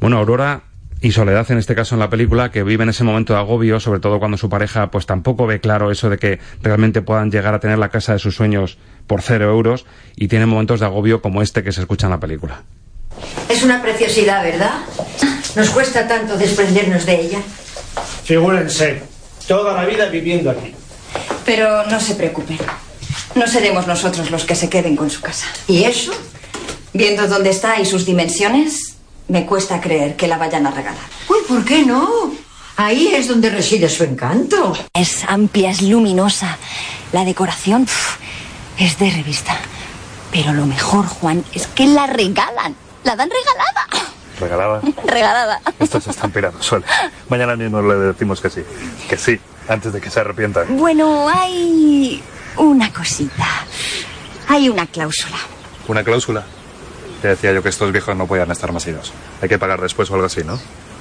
Bueno, Aurora y Soledad, en este caso en la película, que vive en ese momento de agobio, sobre todo cuando su pareja pues tampoco ve claro eso de que realmente puedan llegar a tener la casa de sus sueños por cero euros y tiene momentos de agobio como este que se escucha en la película. Es una preciosidad, ¿verdad? Nos cuesta tanto desprendernos de ella. Figúrense, toda la vida viviendo aquí. Pero no se preocupen. No seremos nosotros los que se queden con su casa. ¿Y eso? Viendo dónde está y sus dimensiones, me cuesta creer que la vayan a regalar. Uy, ¿por qué no? Ahí es donde reside su encanto. Es amplia, es luminosa. La decoración pf, es de revista. Pero lo mejor, Juan, es que la regalan. La dan regalada. Regalada. (laughs) Regalada. Esto se están pirando, Sol. Mañana mismo le decimos que sí. Que sí, antes de que se arrepientan. Bueno, hay una cosita. Hay una cláusula. Una cláusula. Te decía yo que estos viejos no podían estar más idos. Hay que pagar después o algo así, ¿no?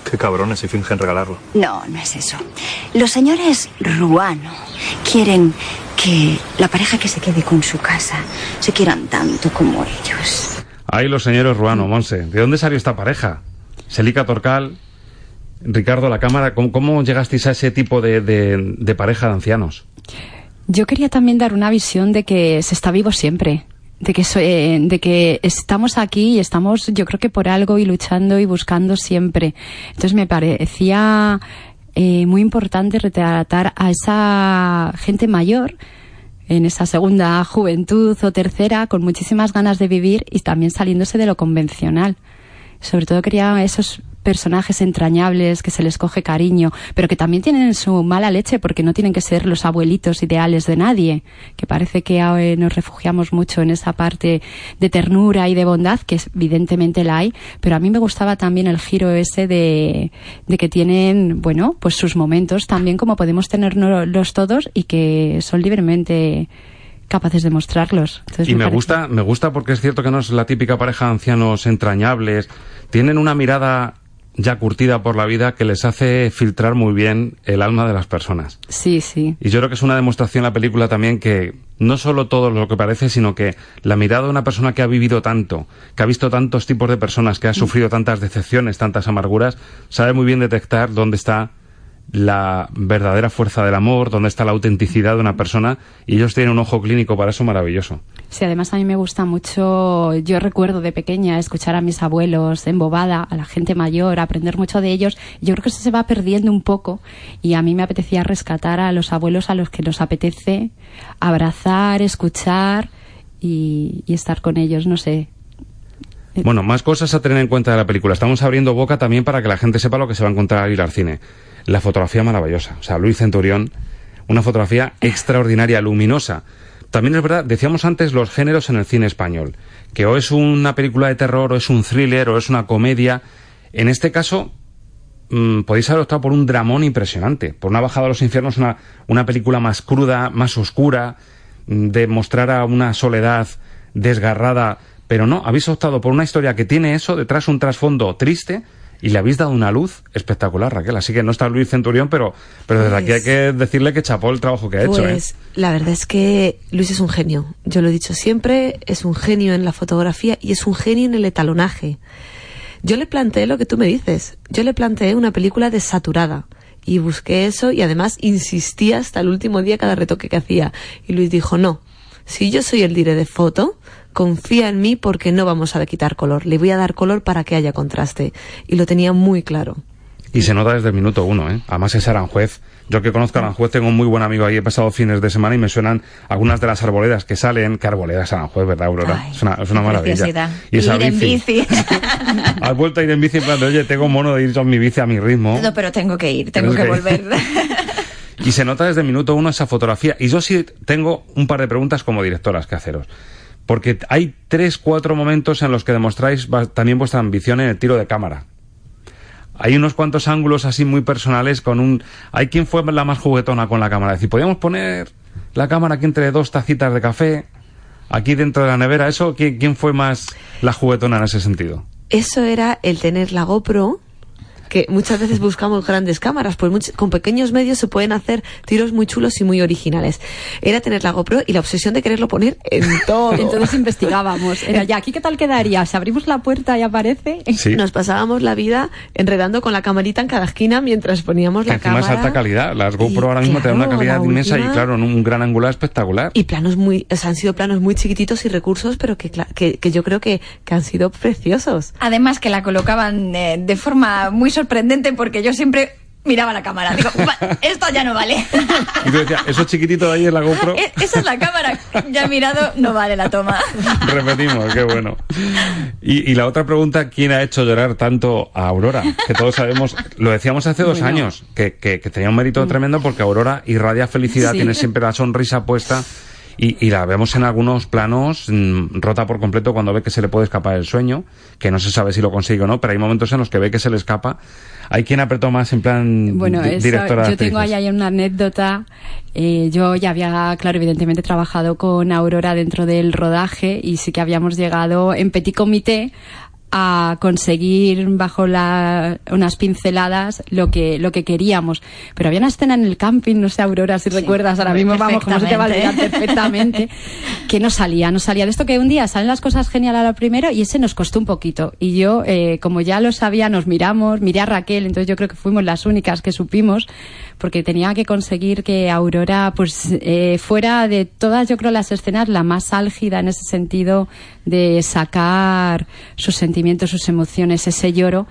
Qué cabrones si fingen regalarlo. No, no es eso. Los señores Ruano quieren que la pareja que se quede con su casa se quieran tanto como ellos. Ahí los señores Ruano, Monse. ¿De dónde salió esta pareja? Selica Torcal, Ricardo La Cámara. ¿Cómo, cómo llegasteis a ese tipo de, de- de pareja de ancianos? Yo quería también dar una visión de que se está vivo siempre. De que, so- eh, de que estamos aquí y estamos, yo creo que por algo y luchando y buscando siempre. Entonces me parecía eh, muy importante retratar a esa gente mayor en esa segunda juventud o tercera con muchísimas ganas de vivir y también saliéndose de lo convencional. Sobre todo quería esos personajes entrañables que se les coge cariño, pero que también tienen su mala leche porque no tienen que ser los abuelitos ideales de nadie, que parece que eh, nos refugiamos mucho en esa parte de ternura y de bondad, que evidentemente la hay, pero a mí me gustaba también el giro ese de, de que tienen, bueno, pues sus momentos también como podemos tenerlos todos y que son libremente capaces de mostrarlos. Entonces Y me parece- gusta, me gusta porque es cierto que no es la típica pareja de ancianos entrañables. Tienen una mirada ya curtida por la vida que les hace filtrar muy bien el alma de las personas. Sí, sí. Y yo creo que es una demostración la película también que no solo todo lo que parece, sino que la mirada de una persona que ha vivido tanto, que ha visto tantos tipos de personas, que ha sufrido tantas decepciones, tantas amarguras, sabe muy bien detectar dónde está la verdadera fuerza del amor, dónde está la autenticidad de una persona, y ellos tienen un ojo clínico para eso maravilloso. Sí, además a mí me gusta mucho, yo recuerdo de pequeña escuchar a mis abuelos embobada, a la gente mayor, aprender mucho de ellos. Yo creo que eso se va perdiendo un poco y a mí me apetecía rescatar a los abuelos a los que nos apetece abrazar, escuchar y, y estar con ellos, no sé. Bueno, más cosas a tener en cuenta de la película. Estamos abriendo boca también para que la gente sepa lo que se va a encontrar al ir al cine. La fotografía maravillosa. O sea, Luis Centurión, una fotografía extraordinaria, luminosa. También es verdad, decíamos antes los géneros en el cine español. Que o es una película de terror, o es un thriller, o es una comedia. En este caso, mm, podéis haber optado por un dramón impresionante. Por una bajada a los infiernos, una, una película más cruda, más oscura, mm, de mostrar a una soledad desgarrada pero no, habéis optado por una historia que tiene eso, detrás un trasfondo triste, y le habéis dado una luz espectacular, Raquel. Así que no está Luis Centurión, pero, pero desde aquí hay que decirle que chapó el trabajo que ha hecho. ¿eh? Pues la verdad es que Luis es un genio. Yo lo he dicho siempre, es un genio en la fotografía y es un genio en el etalonaje. Yo le planteé lo que tú me dices. Yo le planteé una película desaturada. Y busqué eso y además insistí hasta el último día cada retoque que hacía. Y Luis dijo, no, si yo soy el dire de foto, confía en mí porque no vamos a quitar color. Le voy a dar color para que haya contraste. Y lo tenía muy claro. Y se nota desde el minuto uno, ¿eh? Además es Aranjuez. Yo que conozco a Aranjuez tengo un muy buen amigo ahí. He pasado fines de semana y me suenan algunas de las arboledas que salen. ¿Qué arboledas Aranjuez, verdad, Aurora? es una, es una maravilla. Y, esa ir en bici. (laughs) Has vuelto a ir en bici en plan de, oye, tengo mono de ir con mi bici a mi ritmo. No, pero tengo que ir, tengo que, que volver. (laughs) (laughs) y se nota desde el minuto uno esa fotografía. Y yo sí tengo un par de preguntas como directoras que haceros porque hay tres, cuatro momentos en los que demostráis también vuestra ambición en el tiro de cámara. Hay unos cuantos ángulos así muy personales con un... Hay quien fue la más juguetona con la cámara. Es decir, podríamos poner la cámara aquí entre dos tacitas de café, aquí dentro de la nevera. ¿Eso quién, quién fue más la juguetona en ese sentido? Eso era el tener la GoPro que muchas veces buscamos grandes cámaras, pues con pequeños medios se pueden hacer tiros muy chulos y muy originales. Era tener la GoPro y la obsesión de quererlo poner en (laughs) todo. Entonces investigábamos. Era ya, ¿aquí qué tal quedaría? Si abrimos la puerta y aparece. (laughs) Nos pasábamos la vida enredando con la camarita en cada esquina mientras poníamos la cámara. es alta calidad. Las GoPro ahora mismo tienen una calidad inmensa y claro, un gran angular espectacular. Y planos muy, o sea, han sido planos muy chiquititos y recursos, pero que, que, que yo creo que, que han sido preciosos. Además que la colocaban eh, de forma muy sorprendente porque yo siempre miraba la cámara. Digo, esto ya no vale. Y tú decías, eso chiquitito de ahí es la GoPro. E-, esa es la cámara. Ya he mirado, no vale la toma. Repetimos, qué bueno. Y, la otra pregunta, ¿quién ha hecho llorar tanto a Aurora? Que todos sabemos, lo decíamos hace dos años, que, que, tenía un mérito mm. tremendo porque Aurora irradia felicidad, tiene siempre la sonrisa puesta. Y, la vemos en algunos planos mm, rota por completo cuando ve que se le puede escapar el sueño, que no se sabe si lo consigue o no, pero hay momentos en los que ve que se le escapa. Hay quien apretó más en plan bueno, directora. Yo tengo ahí una anécdota. Eh, yo ya había, claro, evidentemente trabajado con Aurora dentro del rodaje y sí que habíamos llegado en petit comité a conseguir bajo la, unas pinceladas lo que, lo que queríamos. Pero había una escena en el camping, no sé, Aurora, si recuerdas, ahora mismo vamos, como se te va a olvidar perfectamente, (laughs) que no salía, no salía. De esto que un día salen las cosas genial a lo primero y ese nos costó un poquito. Y yo, eh, como ya lo sabía, nos miramos, miré a Raquel, entonces yo creo que fuimos las únicas que supimos, porque tenía que conseguir que Aurora, pues, eh, fuera de todas, yo creo, las escenas, la más álgida en ese sentido de sacar sus sentimientos, sus emociones, ese lloro.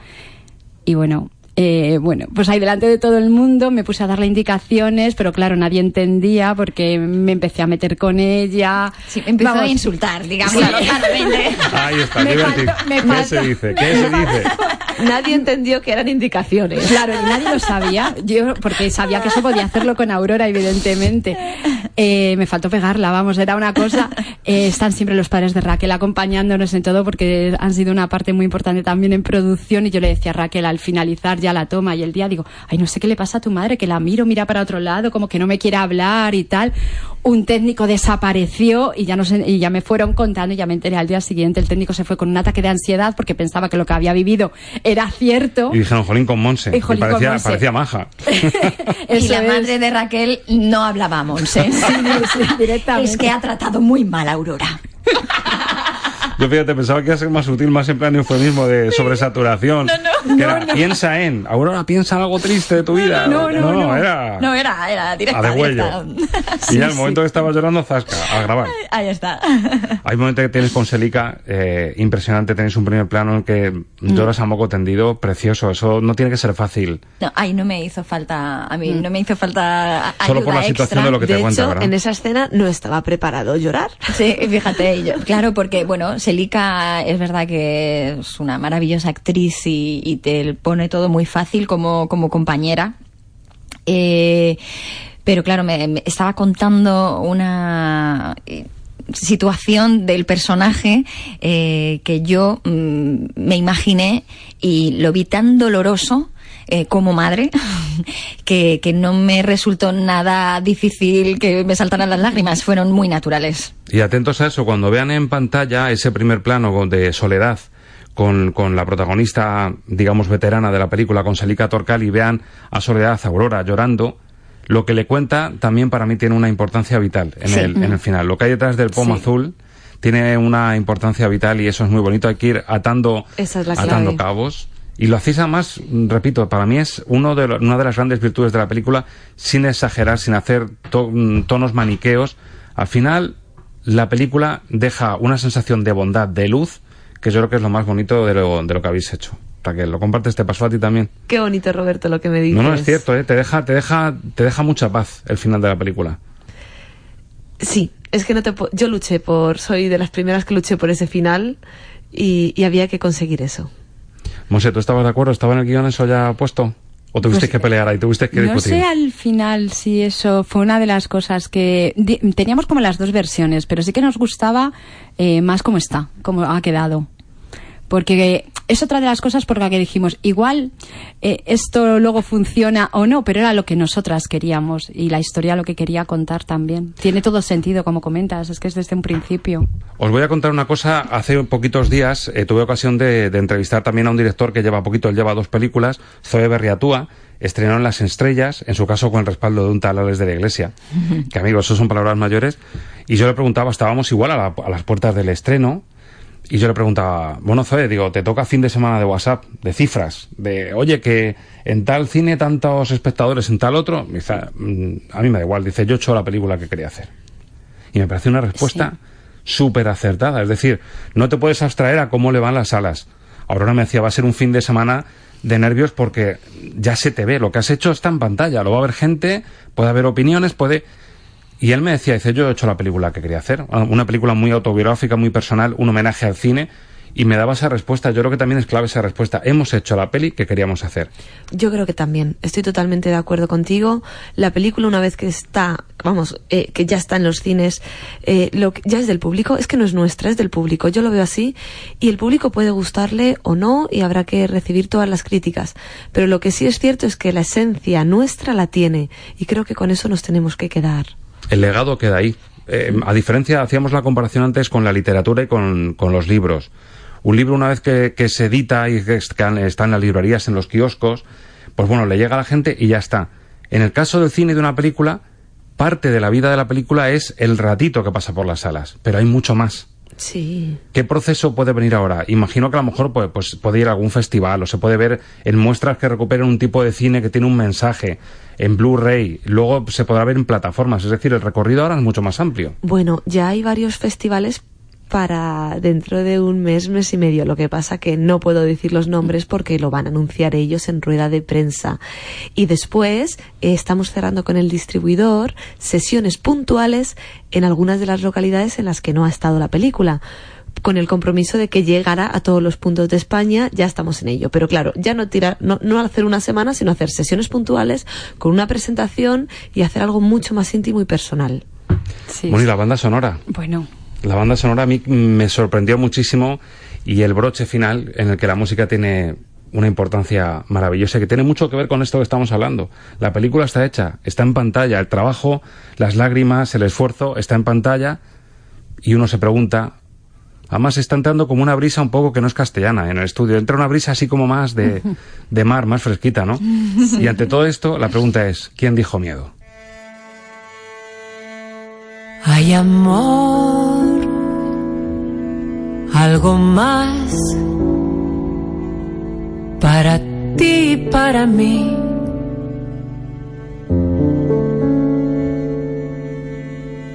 Y bueno, eh, bueno, pues ahí delante de todo el mundo me puse a darle indicaciones, pero claro, nadie entendía porque me empecé a meter con ella. Sí, empezó a insultar, digamos, Ahí está, ¿qué se dice? ¿Qué se dice? (laughs) Nadie entendió que eran indicaciones. Claro, y nadie lo sabía, yo porque sabía que eso podía hacerlo con Aurora, evidentemente. Eh, me faltó pegarla, vamos, era una cosa. (laughs) Eh, están siempre los padres de Raquel acompañándonos en todo porque han sido una parte muy importante también en producción y yo le decía a Raquel al finalizar ya la toma y el día digo, ay, no sé qué le pasa a tu madre, que la miro, mira para otro lado, como que no me quiere hablar y tal. Un técnico desapareció y ya, no sé, y ya me fueron contando y ya me enteré al día siguiente. El técnico se fue con un ataque de ansiedad porque pensaba que lo que había vivido era cierto. Y dijeron, jolín con Monse. Y, parecía, parecía, maja. (laughs) y la madre de Raquel no hablaba Monse. (laughs) Es que ha tratado muy mal a Aurora. (laughs) Yo fíjate, pensaba que iba a ser más sutil, más en plan eufemismo de sobresaturación. No, no. Que era, piensa en, Aurora, piensa en algo triste de tu vida. No, no, no. era... No, era, era directa. A de huello. (laughs) y ya el momento que estabas llorando, zasca, a grabar. Ahí está. (laughs) Hay un momento que tienes con Selica, eh, impresionante, tenéis un primer plano en que mm. lloras a moco tendido, precioso. Eso no tiene que ser fácil. No, ahí no me hizo falta, a mí mm. no me hizo falta Solo por la situación de lo que te de cuenta, hecho, en esa escena no estaba preparado llorar. Sí, fíjate, yo, claro, porque, bueno, Angélica es verdad que es una maravillosa actriz y, te pone todo muy fácil como, como compañera. Eh, pero claro, me, me estaba contando una eh, situación del personaje eh, que yo mm, me imaginé y lo vi tan doloroso eh, como madre (laughs) que, que no me resultó nada difícil que me saltaran las lágrimas, fueron muy naturales. Y atentos a eso, cuando vean en pantalla ese primer plano de soledad con, con la protagonista, digamos, veterana de la película, con Salika Torcal, y vean a Soledad Aurora llorando, lo que le cuenta también para mí tiene una importancia vital en, Sí. el, en el final. Lo que hay detrás del pomo Sí. azul tiene una importancia vital y eso es muy bonito. Hay que ir atando, es atando cabos. Y lo hacéis además, repito, para mí es uno de lo- una de las grandes virtudes de la película, sin exagerar, sin hacer to- tonos maniqueos. Al final, la película deja una sensación de bondad, de luz, que yo creo que es lo más bonito de lo, de lo que habéis hecho. Raquel, ¿lo compartes? ¿Te pasó a ti también? Qué bonito, Roberto, lo que me dices. No, no, es cierto, ¿eh? te, deja, te, deja, te deja mucha paz el final de la película. Sí, es que no te yo luché por, soy de las primeras que luché por ese final y, y había que conseguir eso. Monse, ¿tú estabas de acuerdo? ¿Estaba en el guion eso ya puesto? ¿O tuvisteis que pelear ahí? ¿Tuvisteis que Pues No discutir? sé al final si eso fue una de las cosas que teníamos como las dos versiones, pero sí que nos gustaba eh, más cómo está, cómo ha quedado. Porque es otra de las cosas por la que dijimos, igual eh, esto luego funciona o no, pero era lo que nosotras queríamos y la historia lo que quería contar también. Tiene todo sentido, como comentas, es que es desde un principio. Os voy a contar una cosa. Hace poquitos días eh, tuve ocasión de, de entrevistar también a un director que lleva poquito, él lleva dos películas, Zoe Berriatúa. Estrenó en Las Estrellas, en su caso con el respaldo de un tal Alex de la Iglesia. (laughs) Que amigos, eso son palabras mayores. Y yo le preguntaba, estábamos igual a, la- a las puertas del estreno. Y yo le preguntaba, bueno, Zoe, digo, te toca fin de semana de WhatsApp, de cifras, de, oye, que en tal cine tantos espectadores, en tal otro. Dice, "Mm, a mí me da igual, dice, yo he hecho la película que quería hacer. Y me parece una respuesta súper acertada. Es decir, no te puedes abstraer a cómo le van las alas. Aurora me decía, va a ser un fin de semana de nervios porque ya se te ve. Lo que has hecho está en pantalla. Lo va a ver gente, puede haber opiniones, puede... Y él me decía, dice, yo he hecho la película que quería hacer. Una película muy autobiográfica, muy personal, un homenaje al cine. Y me daba esa respuesta. Yo creo que también es clave esa respuesta. Hemos hecho la peli que queríamos hacer. Yo creo que también, estoy totalmente de acuerdo contigo. La película, una vez que está, vamos, eh, que ya está en los cines, eh, lo que- ya es del público, es que no es nuestra, es del público. Yo lo veo así y el público puede gustarle o no y habrá que recibir todas las críticas. Pero lo que sí es cierto es que la esencia nuestra la tiene y creo que con eso nos tenemos que quedar. El legado queda ahí. Eh, a diferencia, hacíamos la comparación antes con la literatura y con, con los libros. Un libro, una vez que, se edita y que está está en las librerías, en los kioscos, pues bueno, le llega a la gente y ya está. En el caso del cine y de una película, parte de la vida de la película es el ratito que pasa por las salas, pero hay mucho más. Sí. ¿Qué proceso puede venir ahora? Imagino que a lo mejor pues, pues, puede ir a algún festival o se puede ver en muestras que recuperen un tipo de cine que tiene un mensaje en Blu-ray. Luego se podrá ver en plataformas. Es decir, el recorrido ahora es mucho más amplio. Bueno, ya hay varios festivales para dentro de un mes, mes y medio. Lo que pasa que no puedo decir los nombres porque lo van a anunciar ellos en rueda de prensa. Y después eh, estamos cerrando con el distribuidor sesiones puntuales en algunas de las localidades en las que no ha estado la película con el compromiso de que llegará a todos los puntos de España, ya estamos en ello. Pero claro, ya no tirar, no, no hacer una semana, sino hacer sesiones puntuales con una presentación y hacer algo mucho más íntimo y personal. Bueno, y la banda sonora. Bueno, La banda sonora a mí me sorprendió muchísimo y el broche final en el que la música tiene una importancia maravillosa que tiene mucho que ver con esto que estamos hablando. La película está hecha, está en pantalla, el trabajo, las lágrimas, el esfuerzo está en pantalla y uno se pregunta, además está entrando como una brisa un poco que no es castellana en el estudio, entra una brisa así como más de, de mar, más fresquita, ¿no? Y ante todo esto la pregunta es, ¿quién dijo miedo? Hay amor, algo más para ti y para mí.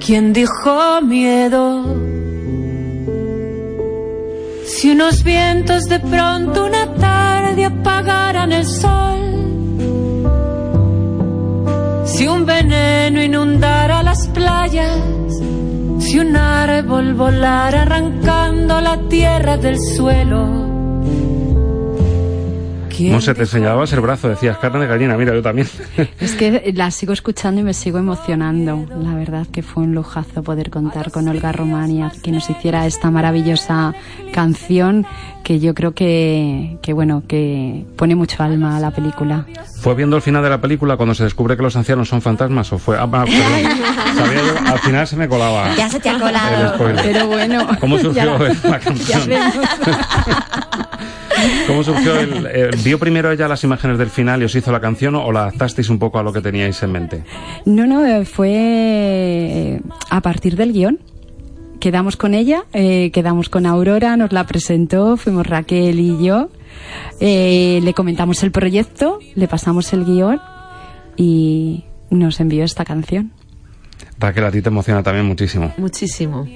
¿Quién dijo miedo? Si unos vientos de pronto una tarde apagaran el sol, si un veneno inundara las playas, si un árbol árbol volar arrancando la tierra del suelo. Monse, te enseñabas el brazo, decías carne de gallina, mira, yo también. (laughs) Es que la sigo escuchando y me sigo emocionando. La verdad que fue un lujazo poder contar con Olga Romania, que nos hiciera esta maravillosa canción que yo creo que, que bueno, que pone mucho alma a la película. ¿Fue viendo el final de la película cuando se descubre que los ancianos son fantasmas o fue... Ah, perdón. (laughs) Sabía yo, al final se me colaba. Ya se te ha colado. Pero bueno. ¿Cómo (laughs) surgió Ya- la canción? ya. ¿Cómo surgió el, eh, ¿Vio primero ella las imágenes del final y os hizo la canción o la adaptasteis un poco a lo que teníais en mente? No, no, eh, fue eh, a partir del guion. Quedamos con ella, eh, quedamos con Aurora, nos la presentó, fuimos Raquel y yo. Eh, le comentamos el proyecto, le pasamos el guion y nos envió esta canción. Raquel, a ti te emociona también muchísimo. Muchísimo.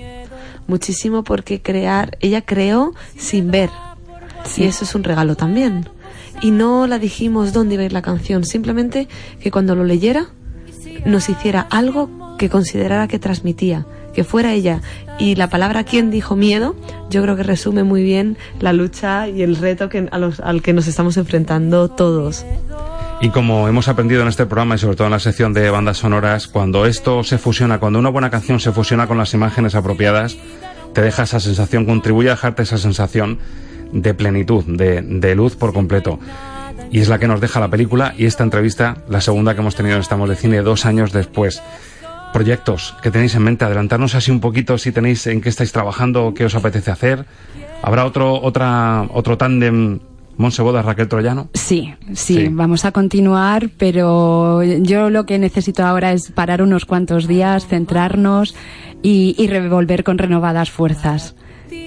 Muchísimo porque crear, ella creó sin ver. Y eso es un regalo también. Y no la dijimos dónde iba a ir la canción, simplemente que cuando lo leyera nos hiciera algo que considerara que transmitía, que fuera ella. Y la palabra quien dijo miedo, yo creo que resume muy bien la lucha y el reto que, a los- al que nos estamos enfrentando todos. Y como hemos aprendido en este programa y sobre todo en la sección de bandas sonoras, cuando esto se fusiona, cuando una buena canción se fusiona con las imágenes apropiadas, te deja esa sensación, contribuye a dejarte esa sensación de plenitud, de, de luz por completo. Y es la que nos deja la película y esta entrevista, la segunda que hemos tenido en Estamos de Cine dos años después. Proyectos que tenéis en mente, adelantarnos así un poquito si tenéis en qué estáis trabajando, qué os apetece hacer. ¿Habrá otro, otra, otro tándem Monse Bodas, Raquel Troyano? Sí, sí, vamos a continuar, pero yo lo que necesito ahora es parar unos cuantos días, centrarnos y, y revolver con renovadas fuerzas.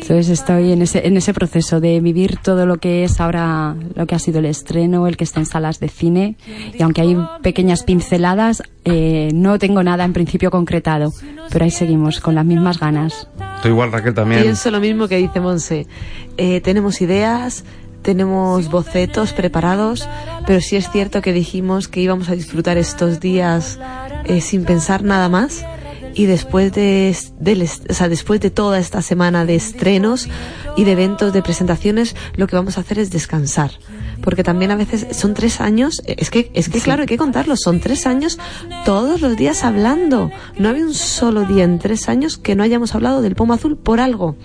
Entonces estoy en ese, en ese proceso de vivir todo lo que es ahora, lo que ha sido el estreno, el que está en salas de cine. Y aunque hay pequeñas pinceladas, eh, no tengo nada en principio concretado. Pero ahí seguimos con las mismas ganas. Tú igual, Raquel, también. Pienso lo mismo que dice Monse. Eh, tenemos ideas, tenemos bocetos preparados, pero sí es cierto que dijimos que íbamos a disfrutar estos días eh, sin pensar nada más. Y después de, del est- o sea, después de toda esta semana de estrenos y de eventos, de presentaciones, lo que vamos a hacer es descansar. Porque también a veces son tres años, eh, es que, es que claro, hay que contarlo, son tres años todos los días hablando. No había un solo día en tres años que no hayamos hablado del pomo azul por algo.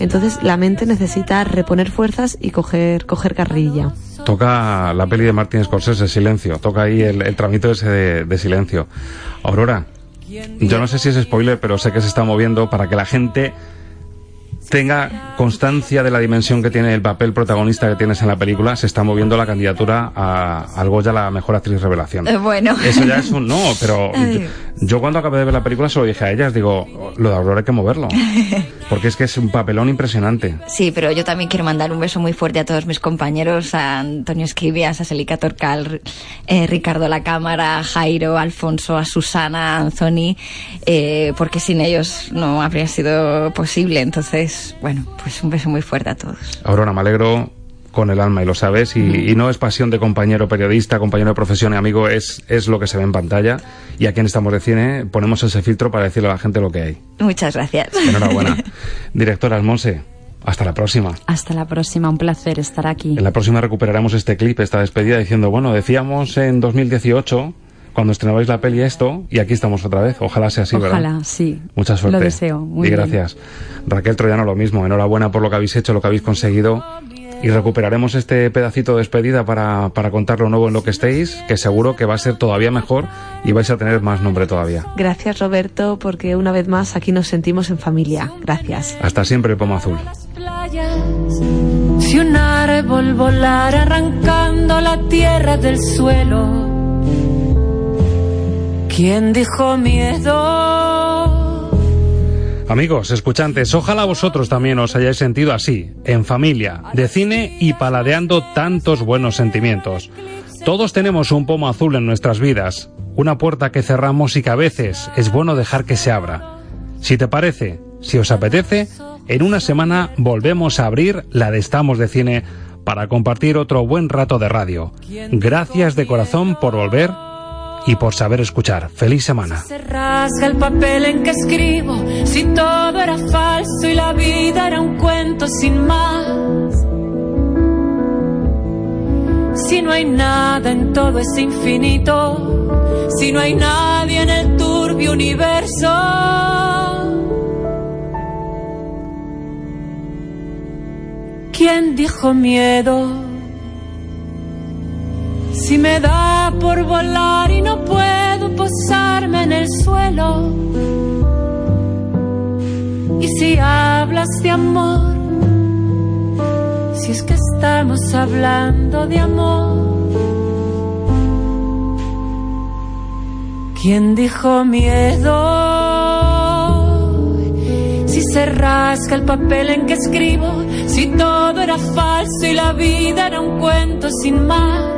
Entonces la mente necesita reponer fuerzas y coger, coger carrilla. Toca la peli de Martin Scorsese, Silencio. Toca ahí el, el tramito ese de, de Silencio. Aurora, yo no sé si es spoiler, pero sé que se está moviendo para que la gente tenga constancia de la dimensión que tiene el papel protagonista que tienes en la película. Se está moviendo la candidatura a, al Goya la mejor actriz revelación. Eh, bueno. Eso ya es un no, pero (laughs) yo, cuando acabé de ver la película se lo dije a ellas, digo, lo de Aurora hay que moverlo. (laughs) Porque es que es un papelón impresionante. Sí, pero yo también quiero mandar un beso muy fuerte a todos mis compañeros, a Antonio Esquivias, a Celica Torcal, eh, Ricardo La Cámara, a Jairo, a Alfonso, a Susana, a Anthony, eh, porque sin ellos no habría sido posible. Entonces, bueno, pues un beso muy fuerte a todos. Aurora, me alegro con el alma y lo sabes. Y, y no es pasión de compañero periodista, compañero de profesión y amigo, es, es lo que se ve en pantalla. Y aquí en Estamos de Cine ponemos ese filtro para decirle a la gente lo que hay. Muchas gracias. Enhorabuena. (laughs) Directora Almonse, hasta la próxima. Hasta la próxima, un placer estar aquí. En la próxima recuperaremos este clip, esta despedida, diciendo, bueno, decíamos en 2018, cuando estrenabais la peli esto, y aquí estamos otra vez. Ojalá sea así, ¿verdad? Ojalá, sí. Mucha suerte. Lo deseo. Muy y bien. gracias. Raquel Troyano, lo mismo. Enhorabuena por lo que habéis hecho, lo que habéis conseguido. Y recuperaremos este pedacito de despedida para, para contar lo nuevo en lo que estéis, que seguro que va a ser todavía mejor y vais a tener más nombre todavía. Gracias Roberto, porque una vez más aquí nos sentimos en familia. Gracias. Hasta siempre, Pomo Azul. Si un árbol volara arrancando la tierra del suelo, ¿quién dijo miedo? Amigos, escuchantes, ojalá vosotros también os hayáis sentido así, en familia, de cine y paladeando tantos buenos sentimientos. Todos tenemos un pomo azul en nuestras vidas, una puerta que cerramos y que a veces es bueno dejar que se abra. Si te parece, si os apetece, en una semana volvemos a abrir la de Estamos de Cine para compartir otro buen rato de radio. Gracias de corazón por volver y por saber escuchar. Feliz semana. Se rasga el papel en que escribo, si todo era falso y la vida era un cuento sin más. Si no hay nada en todo ese infinito, si no hay nadie en el turbio universo. ¿Quién dijo miedo? Si me da por volar y no puedo posarme en el suelo. Y si hablas de amor, si es que estamos hablando de amor. ¿Quién dijo miedo? Si se rasca el papel en que escribo, si todo era falso y la vida era un cuento sin más.